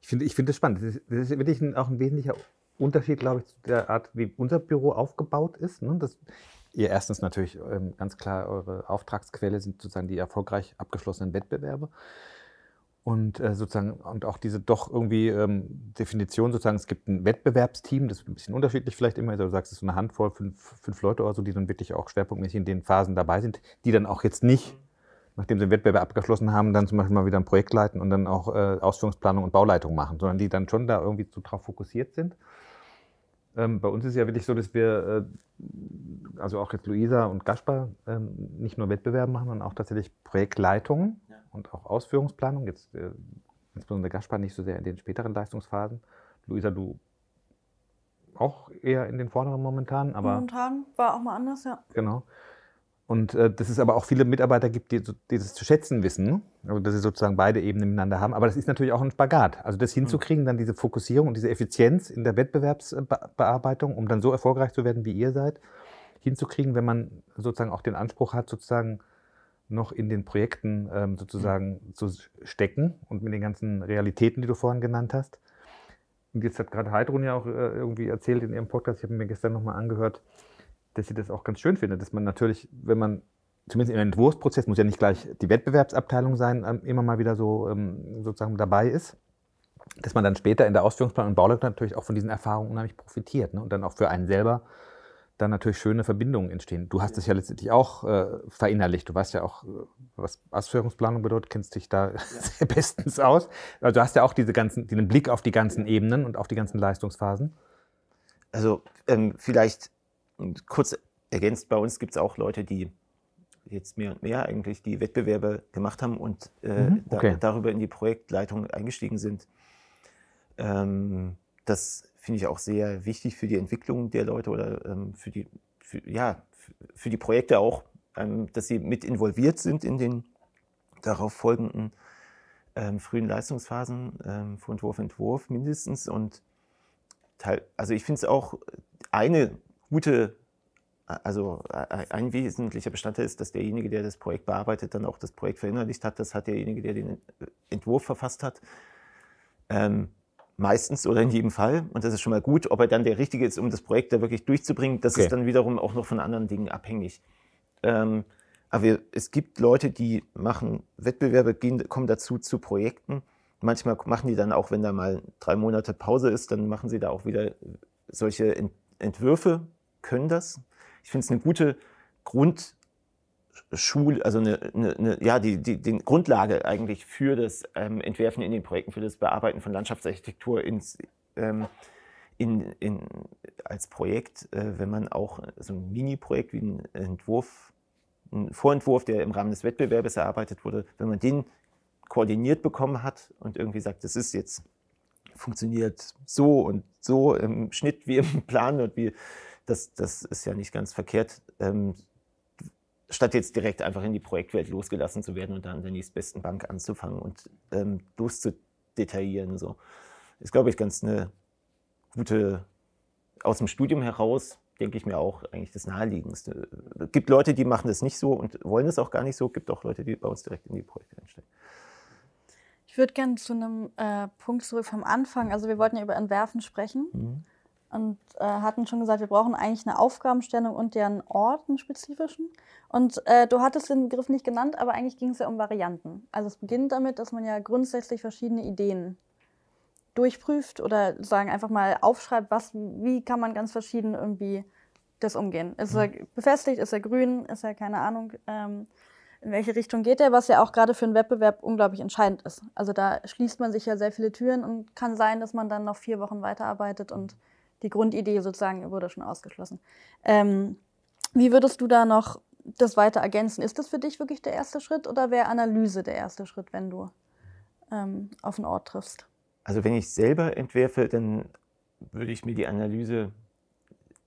Ich finde ich find das spannend. Das ist, das ist wirklich ein, auch ein wesentlicher Unterschied, glaube ich, zu der Art, wie unser Büro aufgebaut ist. Ne? Das, ihr erstens natürlich ähm, ganz klar eure Auftragsquelle sind sozusagen die erfolgreich abgeschlossenen Wettbewerbe. Und äh, sozusagen, und auch diese doch irgendwie ähm, Definition sozusagen, es gibt ein Wettbewerbsteam, das ist ein bisschen unterschiedlich vielleicht immer, also du sagst, es ist so eine Handvoll, fünf, fünf Leute oder so, die dann wirklich auch schwerpunktmäßig in den Phasen dabei sind, die dann auch jetzt nicht, nachdem sie den Wettbewerb abgeschlossen haben, dann zum Beispiel mal wieder ein Projekt leiten und dann auch äh, Ausführungsplanung und Bauleitung machen, sondern die dann schon da irgendwie so drauf fokussiert sind. Ähm, bei uns ist es ja wirklich so, dass wir, äh, also auch jetzt Luisa und Gaspar, ähm, nicht nur Wettbewerbe machen, sondern auch tatsächlich Projektleitungen. Und auch Ausführungsplanung. Jetzt äh, insbesondere Gaspar nicht so sehr in den späteren Leistungsphasen. Luisa, du auch eher in den vorderen momentan, aber. Momentan war auch mal anders, ja. Genau. Und äh, dass es aber auch viele Mitarbeiter gibt, die, die das zu schätzen wissen, also dass sie sozusagen beide Ebenen miteinander haben. Aber das ist natürlich auch ein Spagat. Also das hinzukriegen, dann diese Fokussierung und diese Effizienz in der Wettbewerbsbearbeitung, um dann so erfolgreich zu werden, wie ihr seid, hinzukriegen, wenn man sozusagen auch den Anspruch hat, sozusagen noch in den Projekten ähm, sozusagen mhm. zu stecken und mit den ganzen Realitäten, die du vorhin genannt hast. Und jetzt hat gerade Heidrun ja auch äh, irgendwie erzählt in ihrem Podcast, ich habe mir gestern nochmal angehört, dass sie das auch ganz schön findet, dass man natürlich, wenn man zumindest im Entwurfsprozess, muss ja nicht gleich die Wettbewerbsabteilung sein, ähm, immer mal wieder so ähm, sozusagen dabei ist, dass man dann später in der Ausführungsplan und Bauleitung natürlich auch von diesen Erfahrungen unheimlich profitiert ne? und dann auch für einen selber dann natürlich schöne Verbindungen entstehen. Du hast es ja letztendlich auch äh, verinnerlicht. Du weißt ja auch, äh, was Ausführungsplanung bedeutet, kennst dich da ja. sehr bestens aus. Also du hast ja auch diese ganzen, den Blick auf die ganzen Ebenen und auf die ganzen Leistungsphasen. Also ähm, vielleicht kurz ergänzt, bei uns gibt es auch Leute, die jetzt mehr und mehr eigentlich die Wettbewerbe gemacht haben und äh, mhm, okay. da, darüber in die Projektleitung eingestiegen sind. Ähm, das finde ich auch sehr wichtig für die Entwicklung der Leute oder ähm, für, die, für, ja, für die Projekte auch, ähm, dass sie mit involviert sind in den darauf folgenden ähm, frühen Leistungsphasen ähm, von Entwurf, Entwurf mindestens. Und Teil, also ich finde es auch eine gute, also ein wesentlicher Bestandteil ist, dass derjenige, der das Projekt bearbeitet, dann auch das Projekt verinnerlicht hat. Das hat derjenige, der den Entwurf verfasst hat. Ähm, meistens oder in jedem Fall. Und das ist schon mal gut. Ob er dann der Richtige ist, um das Projekt da wirklich durchzubringen, das okay. ist dann wiederum auch noch von anderen Dingen abhängig. Ähm, aber wir, es gibt Leute, die machen Wettbewerbe, gehen, kommen dazu zu Projekten. Manchmal machen die dann auch, wenn da mal drei Monate Pause ist, dann machen sie da auch wieder solche Entwürfe können das. Ich finde es eine gute Grundschule, also eine, eine, eine, ja, die, die, die Grundlage eigentlich für das ähm, Entwerfen in den Projekten, für das Bearbeiten von Landschaftsarchitektur ins, ähm, in, in, als Projekt, äh, wenn man auch so ein Mini-Projekt wie ein Entwurf, ein Vorentwurf, der im Rahmen des Wettbewerbes erarbeitet wurde, wenn man den koordiniert bekommen hat und irgendwie sagt, das ist jetzt funktioniert so und so im Schnitt wie im Plan und wie das, das ist ja nicht ganz verkehrt. Ähm, statt jetzt direkt einfach in die Projektwelt losgelassen zu werden und dann an der nächstbesten Bank anzufangen und ähm, loszudetaillieren. So. Ist, glaube ich, ganz eine gute, aus dem Studium heraus, denke ich mir auch eigentlich das Naheliegendste. Es gibt Leute, die machen das nicht so und wollen es auch gar nicht so. Es gibt auch Leute, die bei uns direkt in die Projekte einsteigen. Ich würde gerne zu einem äh, Punkt zurück vom Anfang. Also wir wollten ja über Entwerfen sprechen. Mhm und äh, hatten schon gesagt, wir brauchen eigentlich eine Aufgabenstellung und deren Ort, einen spezifischen. Und äh, du hattest den Begriff nicht genannt, aber eigentlich ging es ja um Varianten. Also es beginnt damit, dass man ja grundsätzlich verschiedene Ideen durchprüft oder sagen einfach mal aufschreibt, was, wie kann man ganz verschieden irgendwie das umgehen. Ist er mhm. befestigt, ist er grün, ist er keine Ahnung, ähm, in welche Richtung geht er, was ja auch gerade für einen Wettbewerb unglaublich entscheidend ist. Also da schließt man sich ja sehr viele Türen und kann sein, dass man dann noch vier Wochen weiterarbeitet und die Grundidee sozusagen wurde schon ausgeschlossen. Ähm, wie würdest du da noch das weiter ergänzen? Ist das für dich wirklich der erste Schritt oder wäre Analyse der erste Schritt, wenn du ähm, auf einen Ort triffst? Also wenn ich selber entwerfe, dann würde ich mir die Analyse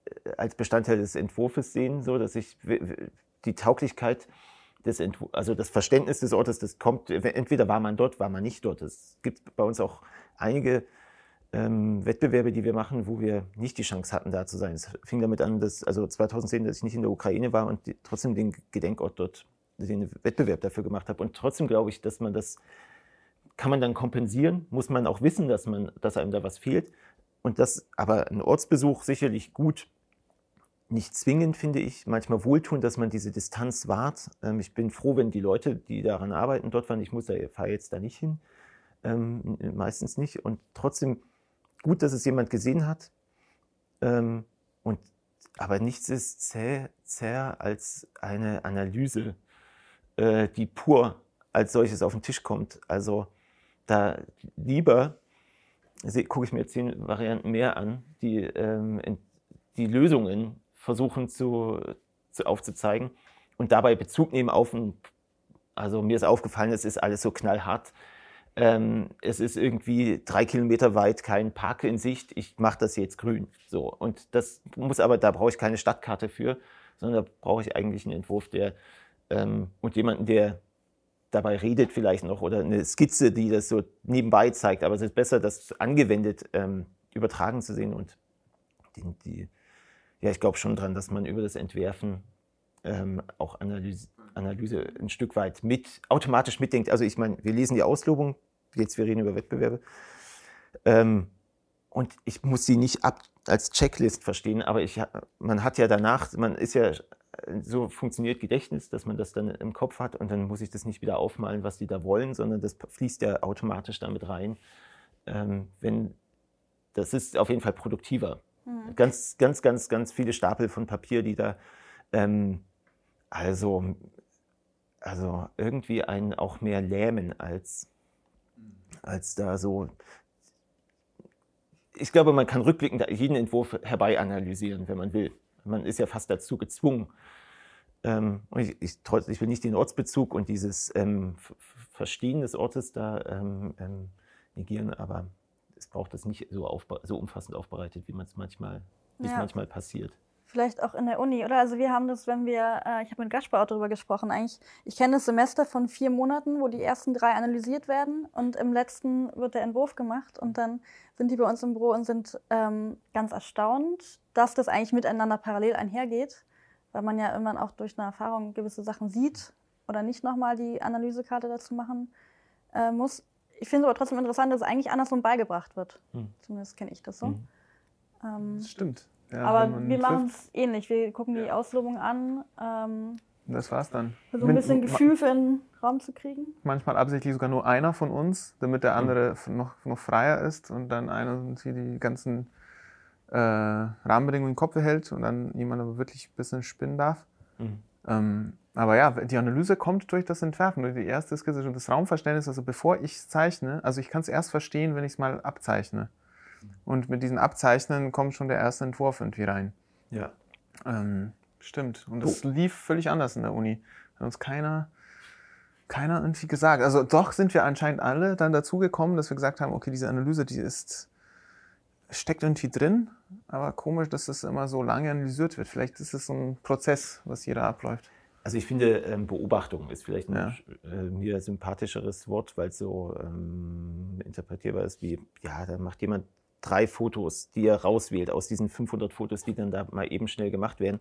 äh, als Bestandteil des Entwurfs sehen, so dass ich die Tauglichkeit des Entw also das Verständnis des Ortes, das kommt, entweder war man dort, war man nicht dort. Es gibt bei uns auch einige ähm, Wettbewerbe, die wir machen, wo wir nicht die Chance hatten, da zu sein. Es fing damit an, dass also 2010, dass ich nicht in der Ukraine war und die, trotzdem den Gedenkort dort, den Wettbewerb dafür gemacht habe. Und trotzdem glaube ich, dass man das kann man dann kompensieren, muss man auch wissen, dass man, dass einem da was fehlt. Und das, aber ein Ortsbesuch sicherlich gut, nicht zwingend, finde ich, manchmal wohltun, dass man diese Distanz wahrt. Ähm, ich bin froh, wenn die Leute, die daran arbeiten, dort waren. Ich muss da, fahre jetzt da nicht hin, ähm, meistens nicht. Und trotzdem gut, dass es jemand gesehen hat. Ähm, und, aber nichts ist zäh, zäher als eine Analyse, äh, die pur als solches auf den Tisch kommt. Also da lieber gucke ich mir zehn Varianten mehr an, die ähm, die Lösungen versuchen zu, zu, aufzuzeigen und dabei Bezug nehmen auf ein, also mir ist aufgefallen, es ist alles so knallhart ähm, es ist irgendwie drei Kilometer weit kein Park in Sicht, ich mache das jetzt grün. So. Und das muss aber, da brauche ich keine Stadtkarte für, sondern da brauche ich eigentlich einen Entwurf, der ähm, und jemanden, der dabei redet vielleicht noch oder eine Skizze, die das so nebenbei zeigt. Aber es ist besser, das angewendet ähm, übertragen zu sehen und die, die ja, ich glaube schon dran, dass man über das Entwerfen ähm, auch Analyse, Analyse ein Stück weit mit automatisch mitdenkt. Also ich meine, wir lesen die Auslobung, jetzt wir reden über Wettbewerbe. Ähm, und ich muss sie nicht ab als Checklist verstehen, aber ich, man hat ja danach, man ist ja, so funktioniert Gedächtnis, dass man das dann im Kopf hat und dann muss ich das nicht wieder aufmalen, was die da wollen, sondern das fließt ja automatisch damit rein. Ähm, wenn, das ist auf jeden Fall produktiver. Mhm. Ganz, ganz, ganz, ganz viele Stapel von Papier, die da, ähm, also, also irgendwie einen auch mehr lähmen als als da so. Ich glaube, man kann rückblickend jeden Entwurf herbei analysieren, wenn man will. Man ist ja fast dazu gezwungen. Ähm, ich, ich, ich, will nicht den Ortsbezug und dieses ähm, Verstehen des Ortes da ähm, ähm, negieren, aber es braucht das nicht so, so umfassend aufbereitet, wie man es manchmal, ja. manchmal passiert. Vielleicht auch in der Uni, oder? Also wir haben das, wenn wir, äh, ich habe mit Gaspar auch darüber gesprochen, eigentlich, ich kenne das Semester von vier Monaten, wo die ersten drei analysiert werden und im letzten wird der Entwurf gemacht und dann sind die bei uns im Büro und sind ähm, ganz erstaunt, dass das eigentlich miteinander parallel einhergeht, weil man ja irgendwann auch durch eine Erfahrung gewisse Sachen sieht oder nicht nochmal die Analysekarte dazu machen äh, muss. Ich finde es aber trotzdem interessant, dass es eigentlich andersrum beigebracht wird. Hm. Zumindest kenne ich das so. Hm. Ähm, das stimmt. Ja, Aber wir machen es ähnlich. Wir gucken die Auslobung an. Ähm, das war's dann. So ein bisschen Gefühl für einen Raum zu kriegen. Manchmal absichtlich sogar nur einer von uns, damit der andere mhm. noch, noch freier ist und dann einer hier die ganzen äh, Rahmenbedingungen im Kopf behält und dann jemand aber wirklich ein bisschen spinnen darf. Mhm. Ähm, aber ja, die Analyse kommt durch das Entwerfen, durch die erste Skizze und das Raumverständnis. Also bevor ich es zeichne, also ich kann es erst verstehen, wenn ich es mal abzeichne. Und mit diesen Abzeichnen kommt schon der erste Entwurf irgendwie rein. Ja. Ähm, stimmt. Und das oh. lief völlig anders in der Uni. Hat uns keiner, keiner irgendwie gesagt. Also doch sind wir anscheinend alle dann dazu gekommen, dass wir gesagt haben, okay, diese Analyse, die ist, steckt irgendwie drin, aber komisch, dass das immer so lange analysiert wird. Vielleicht ist es so ein Prozess, was jeder abläuft. Also ich finde, ähm, Beobachtung ist vielleicht ein ja. äh, mir sympathischeres Wort, weil es so ähm, interpretierbar ist wie, ja, da macht jemand drei Fotos, die er rauswählt aus diesen 500 Fotos, die dann da mal eben schnell gemacht werden.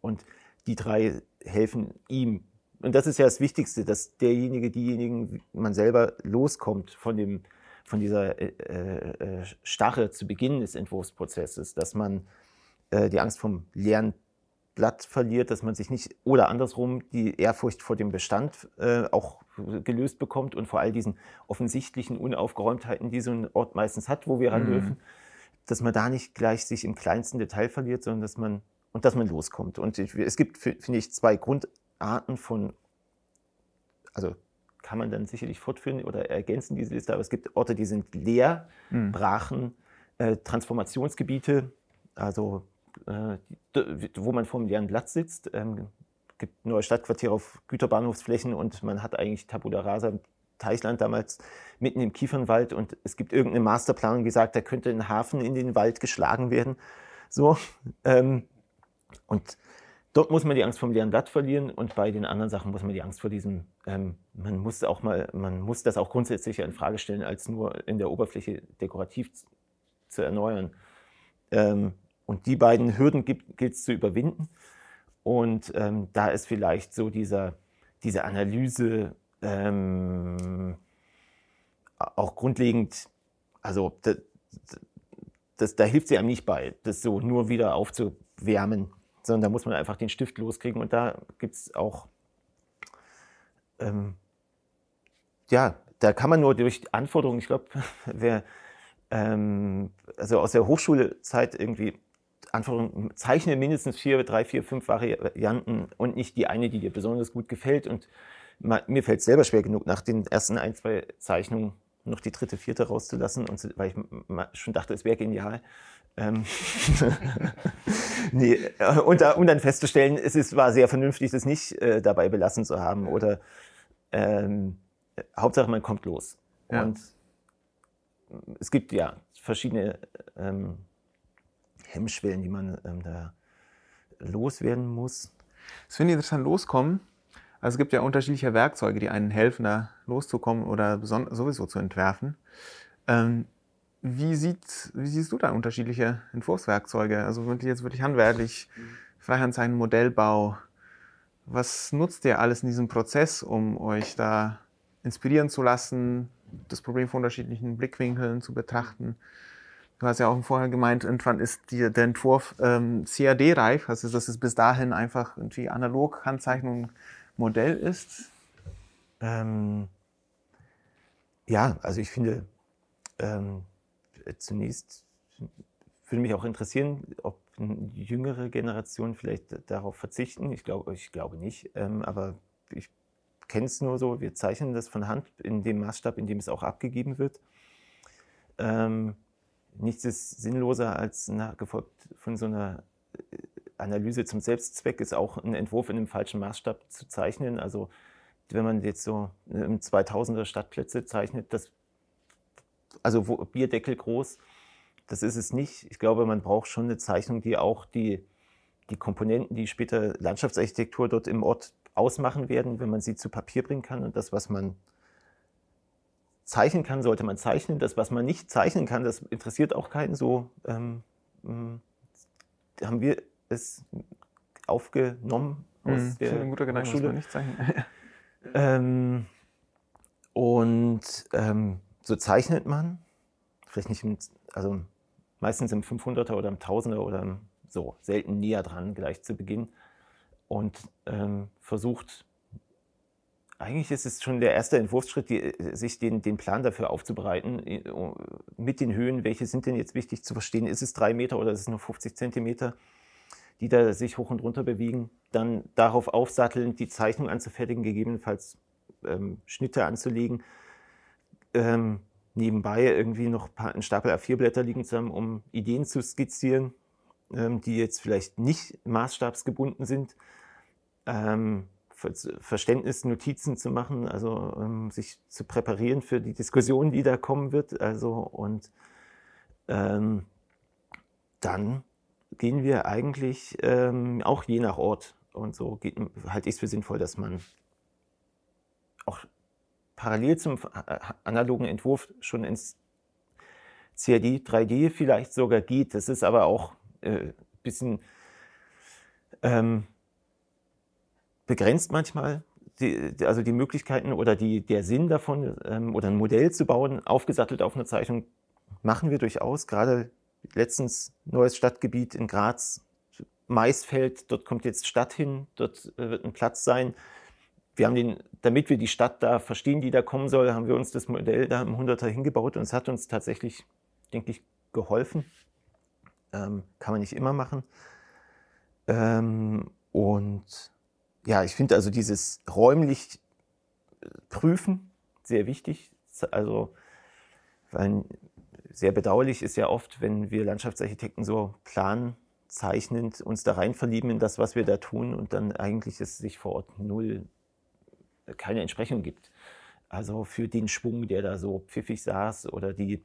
Und die drei helfen ihm. Und das ist ja das Wichtigste, dass derjenige, diejenigen, man selber loskommt von, dem, von dieser äh, äh, Starre zu Beginn des Entwurfsprozesses, dass man äh, die Angst vom leeren Blatt verliert, dass man sich nicht oder andersrum die Ehrfurcht vor dem Bestand äh, auch gelöst bekommt und vor all diesen offensichtlichen Unaufgeräumtheiten, die so ein Ort meistens hat, wo wir ran mhm. dürfen, dass man da nicht gleich sich im kleinsten Detail verliert, sondern dass man und dass man loskommt. Und ich, es gibt, finde ich, zwei Grundarten von, also kann man dann sicherlich fortführen oder ergänzen diese Liste, aber es gibt Orte, die sind leer, mhm. Brachen, äh, Transformationsgebiete, also äh, wo man vor einem leeren Platz sitzt. Ähm, gibt neue Stadtquartiere auf Güterbahnhofsflächen und man hat eigentlich Tabula Rasa im Teichland damals mitten im Kiefernwald und es gibt irgendeine Masterplanung gesagt, da könnte ein Hafen in den Wald geschlagen werden. So. Ähm, und dort muss man die Angst vom leeren Blatt verlieren und bei den anderen Sachen muss man die Angst vor diesem, ähm, man muss auch mal, man muss das auch grundsätzlich in Frage stellen, als nur in der Oberfläche dekorativ zu erneuern. Ähm, und die beiden Hürden gilt es zu überwinden. Und ähm, da ist vielleicht so dieser, diese Analyse ähm, auch grundlegend, also das, das, da hilft sie einem nicht bei, das so nur wieder aufzuwärmen, sondern da muss man einfach den Stift loskriegen. Und da gibt es auch, ähm, ja, da kann man nur durch Anforderungen, ich glaube, wer ähm, also aus der Hochschulezeit irgendwie Anforderungen, zeichne mindestens vier, drei, vier, fünf Varianten und nicht die eine, die dir besonders gut gefällt. Und mir fällt es selber schwer genug, nach den ersten ein, zwei Zeichnungen noch die dritte, vierte rauszulassen, und, weil ich schon dachte, es wäre genial. Ähm nee, äh, und, und, dann festzustellen, es ist, war sehr vernünftig, das nicht äh, dabei belassen zu haben. Oder ähm, Hauptsache, man kommt los. Ja. Und es gibt ja verschiedene ähm, Hemmschwellen, die man ähm, da loswerden muss. Das finde ich interessant, loskommen. Also es gibt ja unterschiedliche Werkzeuge, die einen helfen, da loszukommen oder sowieso zu entwerfen. Ähm, wie, sieht, wie siehst du da unterschiedliche Entwurfswerkzeuge? Also jetzt wirklich handwerklich. Freihandzeichen, Modellbau. Was nutzt ihr alles in diesem Prozess, um euch da inspirieren zu lassen, das Problem von unterschiedlichen Blickwinkeln zu betrachten. Du hast ja auch vorher gemeint, irgendwann ist die, der Entwurf ähm, CAD-reif, also dass es bis dahin einfach irgendwie analog Handzeichnung Modell ist. Ähm, ja, also ich finde, ähm, zunächst würde mich auch interessieren, ob jüngere Generationen vielleicht darauf verzichten. Ich glaube, ich glaube nicht, ähm, aber ich kenne es nur so, wir zeichnen das von Hand in dem Maßstab, in dem es auch abgegeben wird. Ähm, nichts ist sinnloser als nachgefolgt von so einer äh, Analyse zum Selbstzweck, ist auch ein Entwurf in einem falschen Maßstab zu zeichnen. Also wenn man jetzt so im 2000er Stadtplätze zeichnet, das, also wo, Bierdeckel groß, das ist es nicht. Ich glaube, man braucht schon eine Zeichnung, die auch die, die Komponenten, die später Landschaftsarchitektur dort im Ort ausmachen werden, wenn man sie zu Papier bringen kann. Und das, was man zeichnen kann, sollte man zeichnen. Das, was man nicht zeichnen kann, das interessiert auch keinen. So ähm, ähm haben wir es aufgenommen aus mhm, der ein guter Gedanke, Schule. nicht zeichnen. ähm, und ähm, so zeichnet man, vielleicht nicht, im, also meistens im 500er oder im 1000er oder so, selten näher dran gleich zu Beginn und ähm, versucht, eigentlich ist es schon der erste Entwurfsschritt, die, sich den, den Plan dafür aufzubereiten, mit den Höhen, welche sind denn jetzt wichtig zu verstehen, ist es drei Meter oder ist es nur 50 Zentimeter, die da sich hoch und runter bewegen, dann darauf aufsatteln, die Zeichnung anzufertigen, gegebenenfalls ähm, Schnitte anzulegen, ähm, nebenbei irgendwie noch ein Stapel A4-Blätter liegen zu haben, um Ideen zu skizzieren, ähm, die jetzt vielleicht nicht maßstabsgebunden sind. Ähm, Verständnisnotizen zu machen, also ähm, sich zu präparieren für die Diskussion, die da kommen wird. Also und ähm, dann gehen wir eigentlich ähm, auch je nach Ort und so halte ich es für sinnvoll, dass man auch parallel zum äh, analogen Entwurf schon ins CAD, 3D vielleicht sogar geht. Das ist aber auch ein äh, bisschen ähm, begrenzt manchmal die, also die Möglichkeiten oder die, der Sinn davon ähm, oder ein Modell zu bauen, aufgesattelt auf eine Zeichnung, machen wir durchaus. Gerade letztens neues Stadtgebiet in Graz, Maisfeld, dort kommt jetzt Stadt hin, dort äh, wird ein Platz sein. Wir haben den, damit wir die Stadt da verstehen, die da kommen soll, haben wir uns das Modell da im 100er hingebaut und es hat uns tatsächlich, denke ich, geholfen. Ähm, kann man nicht immer machen. Ähm, und ja, ich finde also dieses räumlich äh, Prüfen sehr wichtig. Also, weil sehr bedauerlich ist ja oft, wenn wir Landschaftsarchitekten so planen, zeichnend uns da rein verlieben in das, was wir da tun und dann eigentlich es sich vor Ort null äh, keine Entsprechung gibt. Also für den Schwung, der da so pfiffig saß oder die,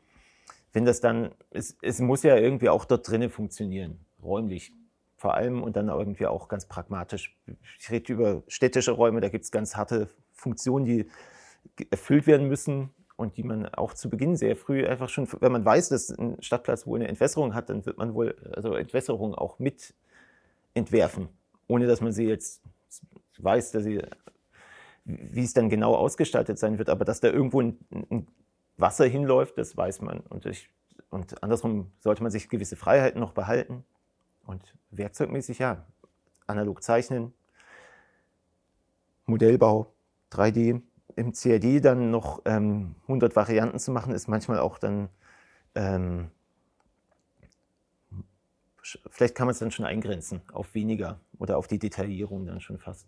wenn das dann, es, es muss ja irgendwie auch dort drinnen funktionieren, räumlich vor allem und dann irgendwie auch ganz pragmatisch. Ich rede über städtische Räume, da gibt es ganz harte Funktionen, die erfüllt werden müssen und die man auch zu Beginn sehr früh einfach schon, wenn man weiß, dass ein Stadtplatz wohl eine Entwässerung hat, dann wird man wohl also Entwässerung auch mit entwerfen, ohne dass man sie jetzt weiß, dass sie, wie es dann genau ausgestaltet sein wird, aber dass da irgendwo ein, ein Wasser hinläuft, das weiß man. Und, ich, und andersrum sollte man sich gewisse Freiheiten noch behalten. Und werkzeugmäßig, ja, analog zeichnen, Modellbau, 3D, im CAD dann noch ähm, 100 Varianten zu machen, ist manchmal auch dann, ähm, vielleicht kann man es dann schon eingrenzen auf weniger oder auf die Detaillierung dann schon fast.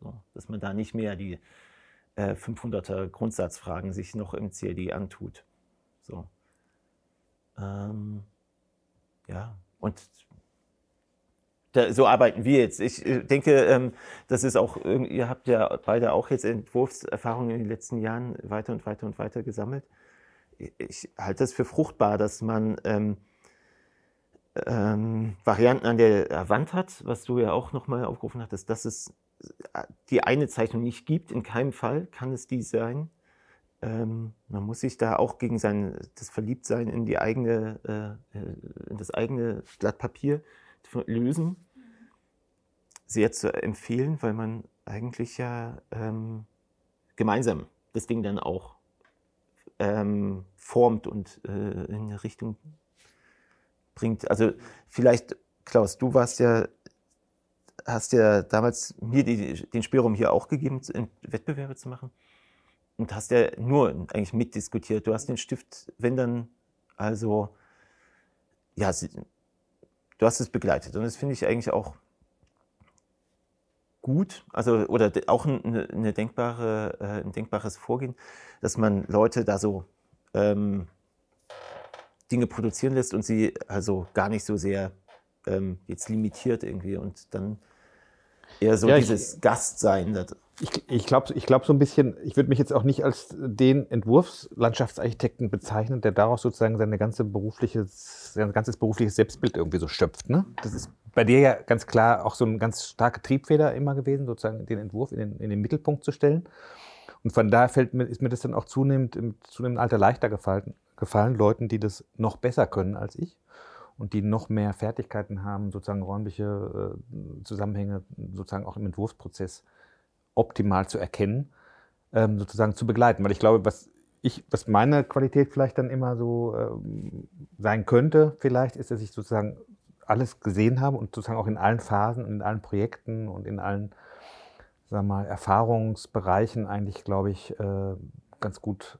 So, dass man da nicht mehr die äh, 500er Grundsatzfragen sich noch im CAD antut. So. Ähm, ja, und da, so arbeiten wir jetzt. Ich äh, denke, ähm, das ist auch, ihr habt ja beide auch jetzt Entwurfserfahrungen in den letzten Jahren weiter und weiter und weiter gesammelt. Ich halte es für fruchtbar, dass man ähm, ähm, Varianten an der Wand hat, was du ja auch nochmal aufgerufen hattest, dass es äh, die eine Zeichnung nicht gibt. In keinem Fall kann es die sein. Ähm, man muss sich da auch gegen sein, das Verliebtsein in die eigene, äh, in das eigene Blatt Papier lösen. Sehr zu empfehlen, weil man eigentlich ja ähm, gemeinsam das Ding dann auch ähm, formt und äh, in eine Richtung bringt. Also vielleicht, Klaus, du warst ja, hast ja damals mir die, den Spielraum hier auch gegeben, Wettbewerbe zu machen. Und hast ja nur eigentlich mitdiskutiert. Du hast den Stift, wenn dann, also, ja, du hast es begleitet. Und das finde ich eigentlich auch gut, also oder auch eine, eine denkbare, äh, ein denkbares Vorgehen, dass man Leute da so ähm, Dinge produzieren lässt und sie also gar nicht so sehr ähm, jetzt limitiert irgendwie und dann eher so ja, dieses ich, Gastsein. Ich, ich glaube ich glaub so ein bisschen, ich würde mich jetzt auch nicht als den Entwurfslandschaftsarchitekten bezeichnen, der daraus sozusagen seine ganze berufliche, sein ganzes berufliches Selbstbild irgendwie so schöpft. Ne? Das ist bei dir ja ganz klar auch so eine ganz starke Triebfeder immer gewesen, sozusagen den Entwurf in den, in den Mittelpunkt zu stellen. Und von daher fällt mir, ist mir das dann auch zunehmend im zunehmendem Alter leichter gefallen, gefallen, Leuten, die das noch besser können als ich und die noch mehr Fertigkeiten haben, sozusagen räumliche äh, Zusammenhänge sozusagen auch im Entwurfsprozess optimal zu erkennen, ähm, sozusagen zu begleiten. Weil ich glaube, was ich, was meine Qualität vielleicht dann immer so ähm, sein könnte, vielleicht, ist, dass ich sozusagen alles gesehen habe und sozusagen auch in allen Phasen, in allen Projekten und in allen, wir mal, Erfahrungsbereichen eigentlich, glaube ich, äh, ganz gut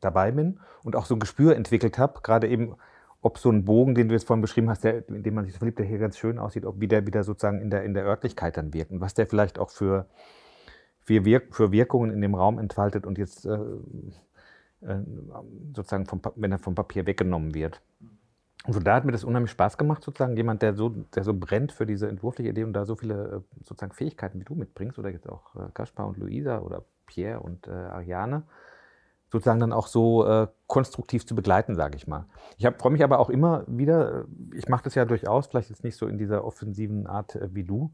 dabei bin und auch so ein Gespür entwickelt habe, gerade eben, ob so ein Bogen, den du jetzt vorhin beschrieben hast, der, in dem man sich so verliebt, der hier ganz schön aussieht, ob wie der wieder sozusagen in der, in der Örtlichkeit dann wirkt und was der vielleicht auch für, für, Wirk für Wirkungen in dem Raum entfaltet und jetzt äh, äh, sozusagen, vom, wenn er vom Papier weggenommen wird. Und so da hat mir das unheimlich Spaß gemacht, sozusagen jemand, der so, der so brennt für diese entwurfliche Idee und da so viele äh, sozusagen Fähigkeiten wie du mitbringst, oder jetzt auch äh, Kaspar und Luisa oder Pierre und äh, Ariane, sozusagen dann auch so äh, konstruktiv zu begleiten, sage ich mal. Ich freue mich aber auch immer wieder, äh, ich mache das ja durchaus, vielleicht jetzt nicht so in dieser offensiven Art äh, wie du,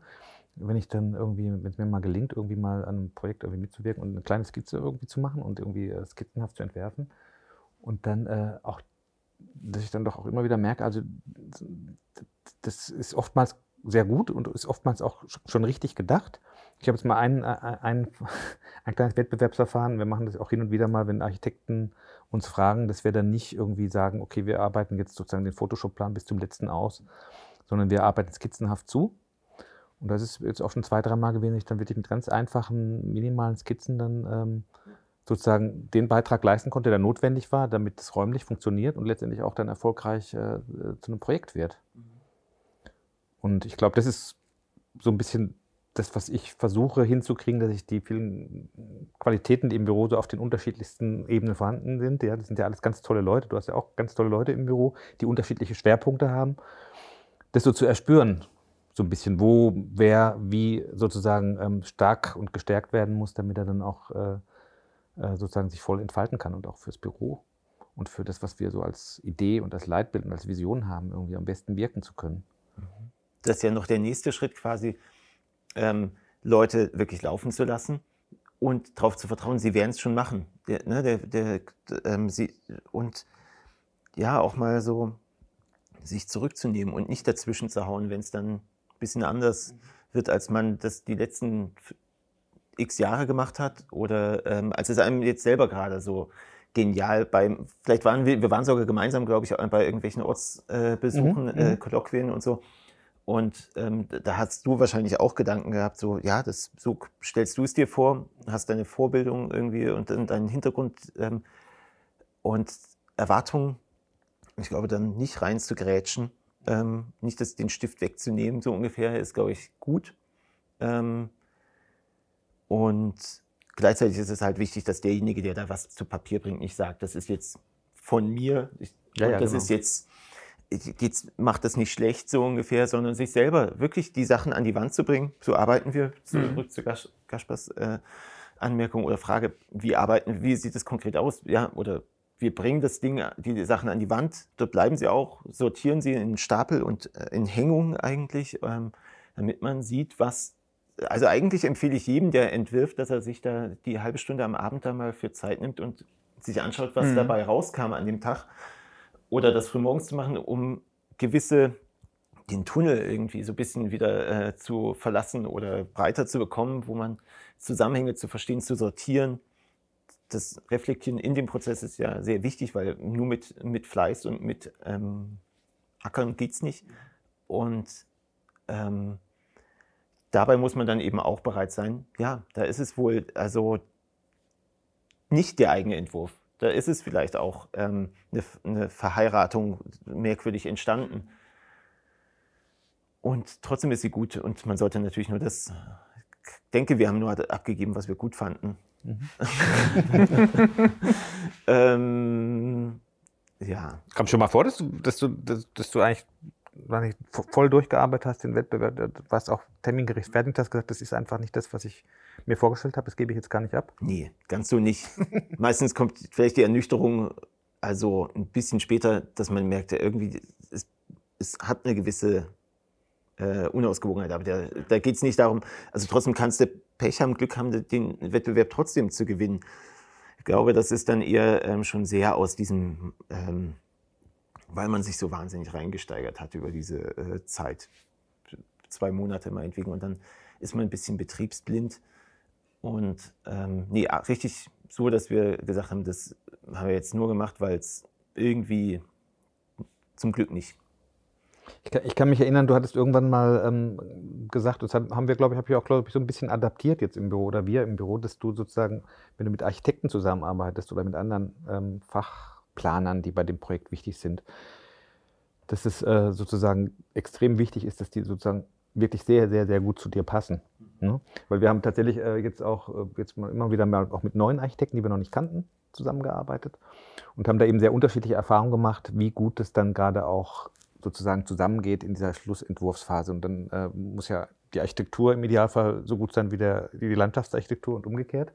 wenn ich dann irgendwie, wenn es mir mal gelingt, irgendwie mal an einem Projekt irgendwie mitzuwirken und eine kleine Skizze irgendwie zu machen und irgendwie skizzenhaft zu entwerfen und dann auch, dass ich dann doch auch immer wieder merke, also das ist oftmals sehr gut und ist oftmals auch schon richtig gedacht. Ich habe jetzt mal ein, ein, ein kleines Wettbewerbsverfahren. Wir machen das auch hin und wieder mal, wenn Architekten uns fragen, dass wir dann nicht irgendwie sagen, okay, wir arbeiten jetzt sozusagen den Photoshop-Plan bis zum letzten aus, sondern wir arbeiten skizzenhaft zu. Und das ist jetzt auch schon zwei, dreimal gewesen, ich dann wirklich mit ganz einfachen, minimalen Skizzen dann ähm, sozusagen den Beitrag leisten konnte, der notwendig war, damit es räumlich funktioniert und letztendlich auch dann erfolgreich äh, zu einem Projekt wird. Und ich glaube, das ist so ein bisschen das, was ich versuche hinzukriegen, dass ich die vielen Qualitäten, die im Büro so auf den unterschiedlichsten Ebenen vorhanden sind, ja, das sind ja alles ganz tolle Leute, du hast ja auch ganz tolle Leute im Büro, die unterschiedliche Schwerpunkte haben, das so zu erspüren, so ein bisschen, wo wer wie sozusagen ähm, stark und gestärkt werden muss, damit er dann auch äh, äh, sozusagen sich voll entfalten kann und auch fürs Büro und für das, was wir so als Idee und als Leitbild und als Vision haben, irgendwie am besten wirken zu können. Das ist ja noch der nächste Schritt quasi, ähm, Leute wirklich laufen zu lassen und darauf zu vertrauen, sie werden es schon machen. Der, ne, der, der, ähm, sie, und ja, auch mal so sich zurückzunehmen und nicht dazwischen zu hauen, wenn es dann ein bisschen anders wird, als man das die letzten x Jahre gemacht hat oder ähm, als es einem jetzt selber gerade so genial beim, vielleicht waren wir, wir waren sogar gemeinsam, glaube ich, bei irgendwelchen Ortsbesuchen, mhm, äh, mhm. Kolloquien und so. Und ähm, da hast du wahrscheinlich auch Gedanken gehabt, so, ja, das, so stellst du es dir vor, hast deine Vorbildung irgendwie und, und deinen Hintergrund ähm, und Erwartungen, ich glaube, dann nicht rein zu grätschen, ähm, nicht das, den Stift wegzunehmen, so ungefähr, ist, glaube ich, gut. Ähm, und gleichzeitig ist es halt wichtig, dass derjenige, der da was zu Papier bringt, nicht sagt, das ist jetzt von mir, ich, ja, ja, das genau. ist jetzt, jetzt macht das nicht schlecht, so ungefähr, sondern sich selber wirklich die Sachen an die Wand zu bringen. So arbeiten wir, zurück mhm. zu Gaspers äh, Anmerkung oder Frage, wie arbeiten, wie sieht es konkret aus? Ja, oder wir bringen das Ding, die Sachen an die Wand, dort bleiben sie auch, sortieren sie in Stapel und äh, in Hängung eigentlich, ähm, damit man sieht, was also eigentlich empfehle ich jedem, der entwirft, dass er sich da die halbe Stunde am Abend da mal für Zeit nimmt und sich anschaut, was mhm. dabei rauskam an dem Tag. Oder das frühmorgens zu machen, um gewisse, den Tunnel irgendwie so ein bisschen wieder äh, zu verlassen oder breiter zu bekommen, wo man Zusammenhänge zu verstehen, zu sortieren. Das Reflektieren in dem Prozess ist ja sehr wichtig, weil nur mit, mit Fleiß und mit ähm, Ackern geht es nicht. Und ähm, dabei muss man dann eben auch bereit sein, ja, da ist es wohl also nicht der eigene Entwurf. Da ist es vielleicht auch ähm, eine, eine Verheiratung merkwürdig entstanden. Und trotzdem ist sie gut und man sollte natürlich nur das, ich denke, wir haben nur abgegeben, was wir gut fanden. Mhm. ähm, ja. Kam schon mal vor, dass du, dass du, dass, dass du eigentlich nicht, voll durchgearbeitet hast, den Wettbewerb, du warst auch termingerecht fertig, hast gesagt, das ist einfach nicht das, was ich mir vorgestellt habe, das gebe ich jetzt gar nicht ab? Nee, ganz so nicht. Meistens kommt vielleicht die Ernüchterung, also ein bisschen später, dass man merkt, irgendwie, es, es hat eine gewisse äh, Unausgewogenheit, aber der, da geht es nicht darum, also trotzdem kannst du Pech haben, Glück haben, den Wettbewerb trotzdem zu gewinnen. Ich glaube, das ist dann eher ähm, schon sehr aus diesem ähm, weil man sich so wahnsinnig reingesteigert hat über diese äh, Zeit. Zwei Monate meinetwegen. Und dann ist man ein bisschen betriebsblind. Und ähm, nee, richtig so, dass wir gesagt haben, das haben wir jetzt nur gemacht, weil es irgendwie zum Glück nicht. Ich kann, ich kann, mich erinnern, du hattest irgendwann mal ähm, gesagt, das haben wir, glaube ich, habe ich auch, glaube ich, so ein bisschen adaptiert jetzt im Büro oder wir im Büro, dass du sozusagen, wenn du mit Architekten zusammenarbeitest oder mit anderen ähm, Fach, Planern, die bei dem Projekt wichtig sind, dass es äh, sozusagen extrem wichtig ist, dass die sozusagen wirklich sehr, sehr, sehr gut zu dir passen. Ne? Weil wir haben tatsächlich äh, jetzt auch äh, jetzt mal immer wieder mal auch mit neuen Architekten, die wir noch nicht kannten, zusammengearbeitet und haben da eben sehr unterschiedliche Erfahrungen gemacht, wie gut es dann gerade auch sozusagen zusammengeht in dieser Schlussentwurfsphase. Und dann äh, muss ja die Architektur im Idealfall so gut sein wie, der, wie die Landschaftsarchitektur und umgekehrt.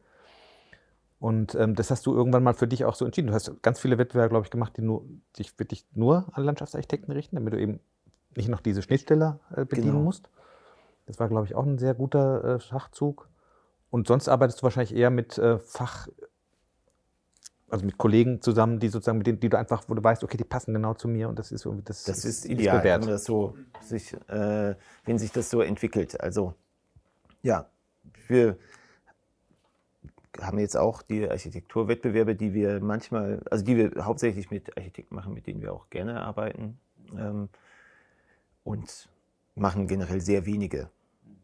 Und ähm, das hast du irgendwann mal für dich auch so entschieden. Du hast ganz viele Wettbewerbe, glaube ich, gemacht, die nur, sich wirklich nur an Landschaftsarchitekten richten, damit du eben nicht noch diese Schnittstelle äh, bedienen genau. musst. Das war, glaube ich, auch ein sehr guter äh, Schachzug. Und sonst arbeitest du wahrscheinlich eher mit äh, Fach, also mit Kollegen zusammen, die sozusagen, mit denen, die du einfach, wo du weißt, okay, die passen genau zu mir und das ist irgendwie das. Das ist, ist ideal, wenn das so sich, äh, wenn sich das so entwickelt. Also ja, wir haben jetzt auch die Architekturwettbewerbe, die wir manchmal, also die wir hauptsächlich mit Architekten machen, mit denen wir auch gerne arbeiten ähm, und machen generell sehr wenige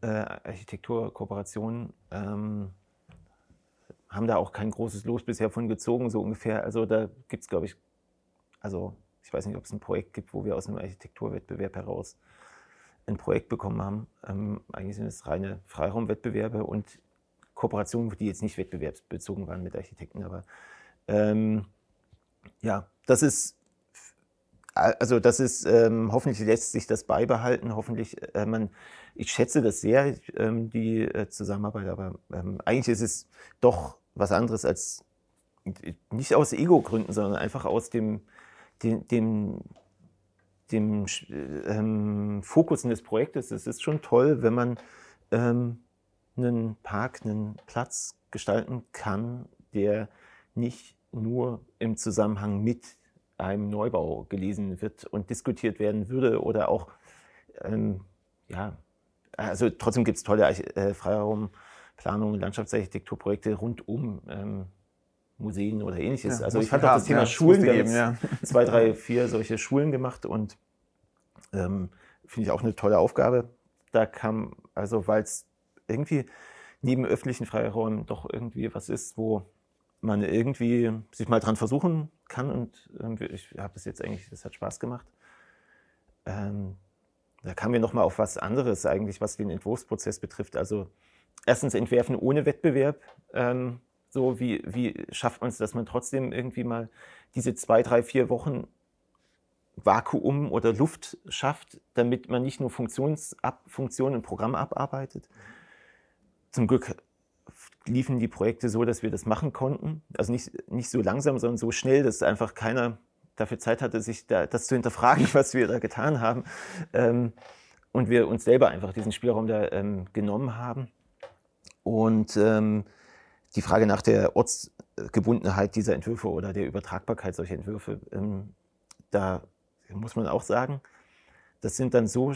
äh, Architekturkooperationen. Ähm, haben da auch kein großes Los bisher von gezogen, so ungefähr. Also da gibt es, glaube ich, also ich weiß nicht, ob es ein Projekt gibt, wo wir aus einem Architekturwettbewerb heraus ein Projekt bekommen haben. Ähm, eigentlich sind es reine Freiraumwettbewerbe und Kooperationen, die jetzt nicht wettbewerbsbezogen waren mit Architekten, aber ähm, ja, das ist, also das ist, ähm, hoffentlich lässt sich das beibehalten, hoffentlich, äh, man, ich schätze das sehr, ähm, die äh, Zusammenarbeit, aber ähm, eigentlich ist es doch was anderes als nicht aus Ego-Gründen, sondern einfach aus dem, dem, dem, dem ähm, Fokus des Projektes. Es ist schon toll, wenn man ähm, einen Park, einen Platz gestalten kann, der nicht nur im Zusammenhang mit einem Neubau gelesen wird und diskutiert werden würde oder auch, ähm, ja, also trotzdem gibt es tolle äh, Freiraumplanungen, Landschaftsarchitekturprojekte rund um ähm, Museen oder ähnliches. Ja, also ich fand auch das Thema ja, Schulen, geben, ja. zwei, drei, vier solche Schulen gemacht und ähm, finde ich auch eine tolle Aufgabe. Da kam, also weil es irgendwie neben öffentlichen Freiräumen doch irgendwie was ist, wo man irgendwie sich mal dran versuchen kann und ich habe das jetzt eigentlich, das hat Spaß gemacht. Ähm, da kamen wir nochmal auf was anderes eigentlich, was den Entwurfsprozess betrifft. Also erstens entwerfen ohne Wettbewerb. Ähm, so wie, wie schafft man es, dass man trotzdem irgendwie mal diese zwei, drei, vier Wochen Vakuum oder Luft schafft, damit man nicht nur Funktionsab Funktionen und Programme abarbeitet. Zum Glück liefen die Projekte so, dass wir das machen konnten. Also nicht, nicht so langsam, sondern so schnell, dass einfach keiner dafür Zeit hatte, sich da, das zu hinterfragen, was wir da getan haben. Ähm, und wir uns selber einfach diesen Spielraum da ähm, genommen haben. Und ähm, die Frage nach der Ortsgebundenheit dieser Entwürfe oder der Übertragbarkeit solcher Entwürfe, ähm, da muss man auch sagen, das sind dann so,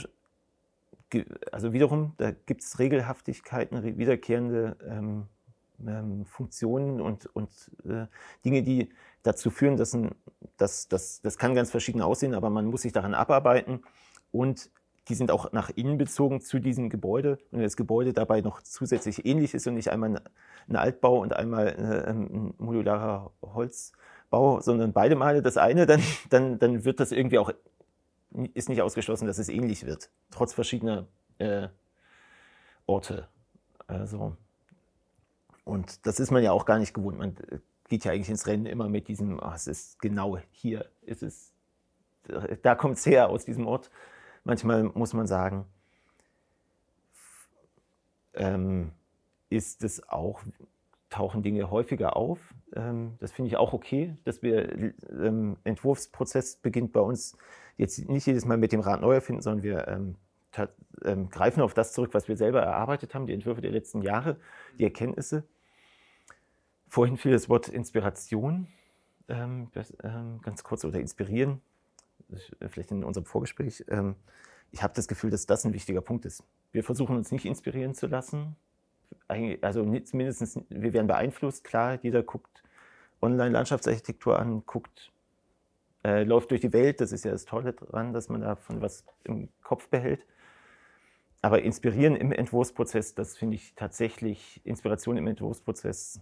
also wiederum, da gibt es Regelhaftigkeiten, wiederkehrende ähm, ähm, Funktionen und, und äh, Dinge, die dazu führen, dass ein, dass, dass, das kann ganz verschieden aussehen, aber man muss sich daran abarbeiten und die sind auch nach innen bezogen zu diesem Gebäude. Und wenn das Gebäude dabei noch zusätzlich ähnlich ist und nicht einmal ein Altbau und einmal äh, ein modularer Holzbau, sondern beide Male das eine, dann, dann, dann wird das irgendwie auch, ist nicht ausgeschlossen, dass es ähnlich wird, trotz verschiedener äh, Orte. Also, und das ist man ja auch gar nicht gewohnt. Man geht ja eigentlich ins Rennen immer mit diesem, oh, es ist genau hier, es ist, da kommt es her aus diesem Ort. Manchmal muss man sagen, ähm, ist es auch, tauchen Dinge häufiger auf. Ähm, das finde ich auch okay, dass wir ähm, Entwurfsprozess beginnt bei uns jetzt nicht jedes Mal mit dem Rat neu erfinden, sondern wir ähm, ähm, greifen auf das zurück, was wir selber erarbeitet haben, die Entwürfe der letzten Jahre, die Erkenntnisse. Vorhin fiel das Wort Inspiration, ähm, das, ganz kurz, oder inspirieren vielleicht in unserem Vorgespräch, ähm, ich habe das Gefühl, dass das ein wichtiger Punkt ist. Wir versuchen uns nicht inspirieren zu lassen. Also mindestens, wir werden beeinflusst, klar, jeder guckt Online-Landschaftsarchitektur an, guckt, äh, läuft durch die Welt, das ist ja das Tolle daran, dass man davon was im Kopf behält. Aber inspirieren im Entwurfsprozess, das finde ich tatsächlich, Inspiration im Entwurfsprozess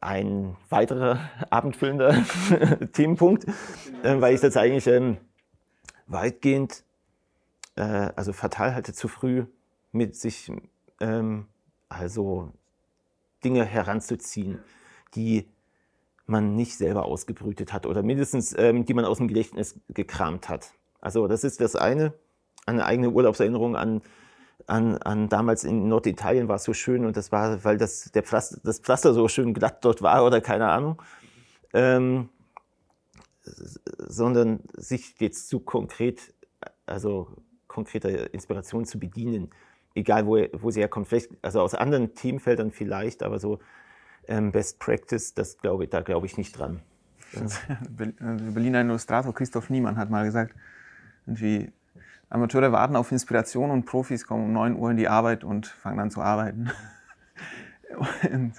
ein weiterer abendfüllender Themenpunkt, äh, weil ich das eigentlich ähm, weitgehend, äh, also fatal halte, zu früh mit sich ähm, also Dinge heranzuziehen, die man nicht selber ausgebrütet hat oder mindestens ähm, die man aus dem Gedächtnis gekramt hat. Also das ist das eine, eine eigene Urlaubserinnerung an an, an damals in Norditalien war es so schön und das war, weil das, der Pflaster, das Pflaster so schön glatt dort war oder keine Ahnung. Ähm, sondern sich jetzt zu konkret, also konkreter Inspiration zu bedienen, egal wo, wo sie herkommt. Vielleicht, also aus anderen Themenfeldern vielleicht, aber so ähm, Best Practice, das glaube da glaube ich nicht dran. Der Berliner Illustrator Christoph Niemann hat mal gesagt, irgendwie Amateure warten auf Inspiration und Profis kommen um 9 Uhr in die Arbeit und fangen an zu arbeiten. und,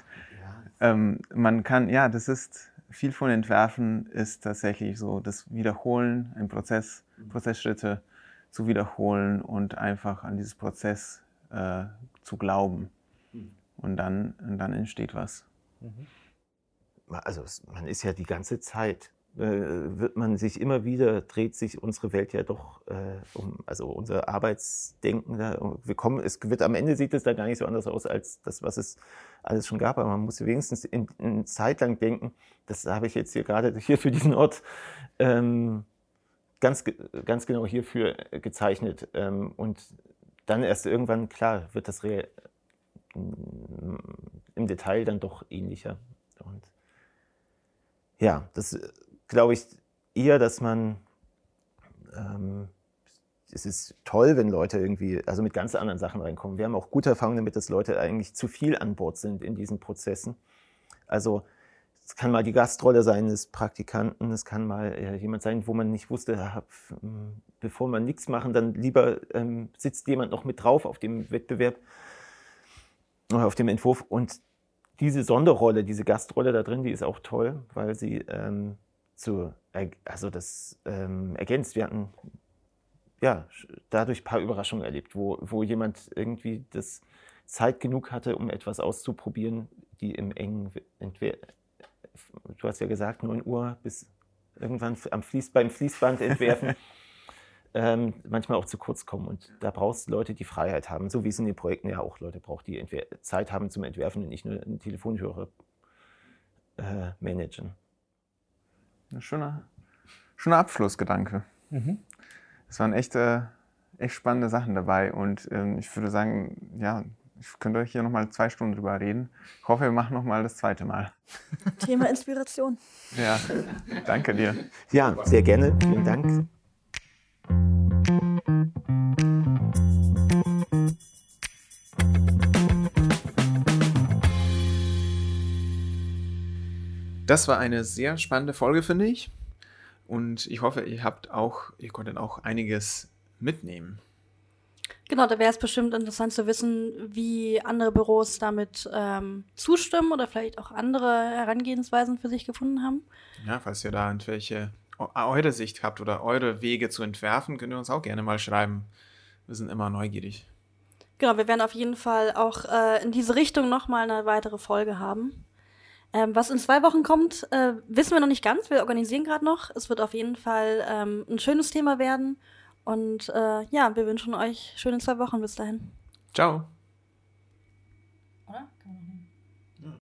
ähm, man kann, ja, das ist, viel von Entwerfen ist tatsächlich so das Wiederholen, ein Prozess, Prozessschritte zu wiederholen und einfach an dieses Prozess äh, zu glauben. Hm. Und dann, und dann entsteht was. Mhm. Also man ist ja die ganze Zeit äh, wird man sich immer wieder, dreht sich unsere Welt ja doch äh, um, also unser Arbeitsdenken. Da, wir kommen, es wird am Ende sieht es da gar nicht so anders aus als das, was es alles schon gab. Aber man muss wenigstens in, in Zeit lang denken, das habe ich jetzt hier gerade hier für diesen Ort ähm, ganz, ganz genau hierfür gezeichnet. Ähm, und dann erst irgendwann, klar, wird das Re im Detail dann doch ähnlicher. Und ja, das glaube ich eher, dass man ähm, es ist toll, wenn Leute irgendwie, also mit ganz anderen Sachen reinkommen. Wir haben auch gute Erfahrungen damit, dass Leute eigentlich zu viel an Bord sind in diesen Prozessen. Also es kann mal die Gastrolle sein des Praktikanten, es kann mal äh, jemand sein, wo man nicht wusste, hab, hm, bevor man nichts machen, dann lieber ähm, sitzt jemand noch mit drauf auf dem Wettbewerb auf dem Entwurf. Und diese Sonderrolle, diese Gastrolle da drin, die ist auch toll, weil sie ähm, zu, also das ähm, ergänzt. Wir hatten ja, dadurch ein paar Überraschungen erlebt, wo, wo jemand irgendwie das Zeit genug hatte, um etwas auszuprobieren, die im engen du hast ja gesagt, 9 Uhr bis irgendwann am Fließ, beim Fließband entwerfen, ähm, manchmal auch zu kurz kommen. Und da brauchst du Leute, die Freiheit haben, so wie es in den Projekten ja auch Leute braucht, die Zeit haben zum Entwerfen und nicht nur einen Telefonhörer äh, managen. Ein schöner, schöner Abschlussgedanke. Mhm es waren echt, äh, echt spannende Sachen dabei. Und ähm, ich würde sagen, ja, ich könnte euch hier nochmal zwei Stunden drüber reden. Ich hoffe, wir machen nochmal das zweite Mal. Thema Inspiration. Ja, danke dir. Ja, sehr gerne. Vielen Dank. Das war eine sehr spannende Folge, finde ich. Und ich hoffe, ihr habt auch, ihr konntet auch einiges mitnehmen. Genau, da wäre es bestimmt interessant zu wissen, wie andere Büros damit ähm, zustimmen oder vielleicht auch andere Herangehensweisen für sich gefunden haben. Ja, falls ihr da irgendwelche eure Sicht habt oder eure Wege zu entwerfen, könnt ihr uns auch gerne mal schreiben. Wir sind immer neugierig. Genau, wir werden auf jeden Fall auch äh, in diese Richtung nochmal eine weitere Folge haben. Ähm, was in zwei Wochen kommt, äh, wissen wir noch nicht ganz. Wir organisieren gerade noch. Es wird auf jeden Fall ähm, ein schönes Thema werden. Und äh, ja, wir wünschen euch schöne zwei Wochen. Bis dahin. Ciao.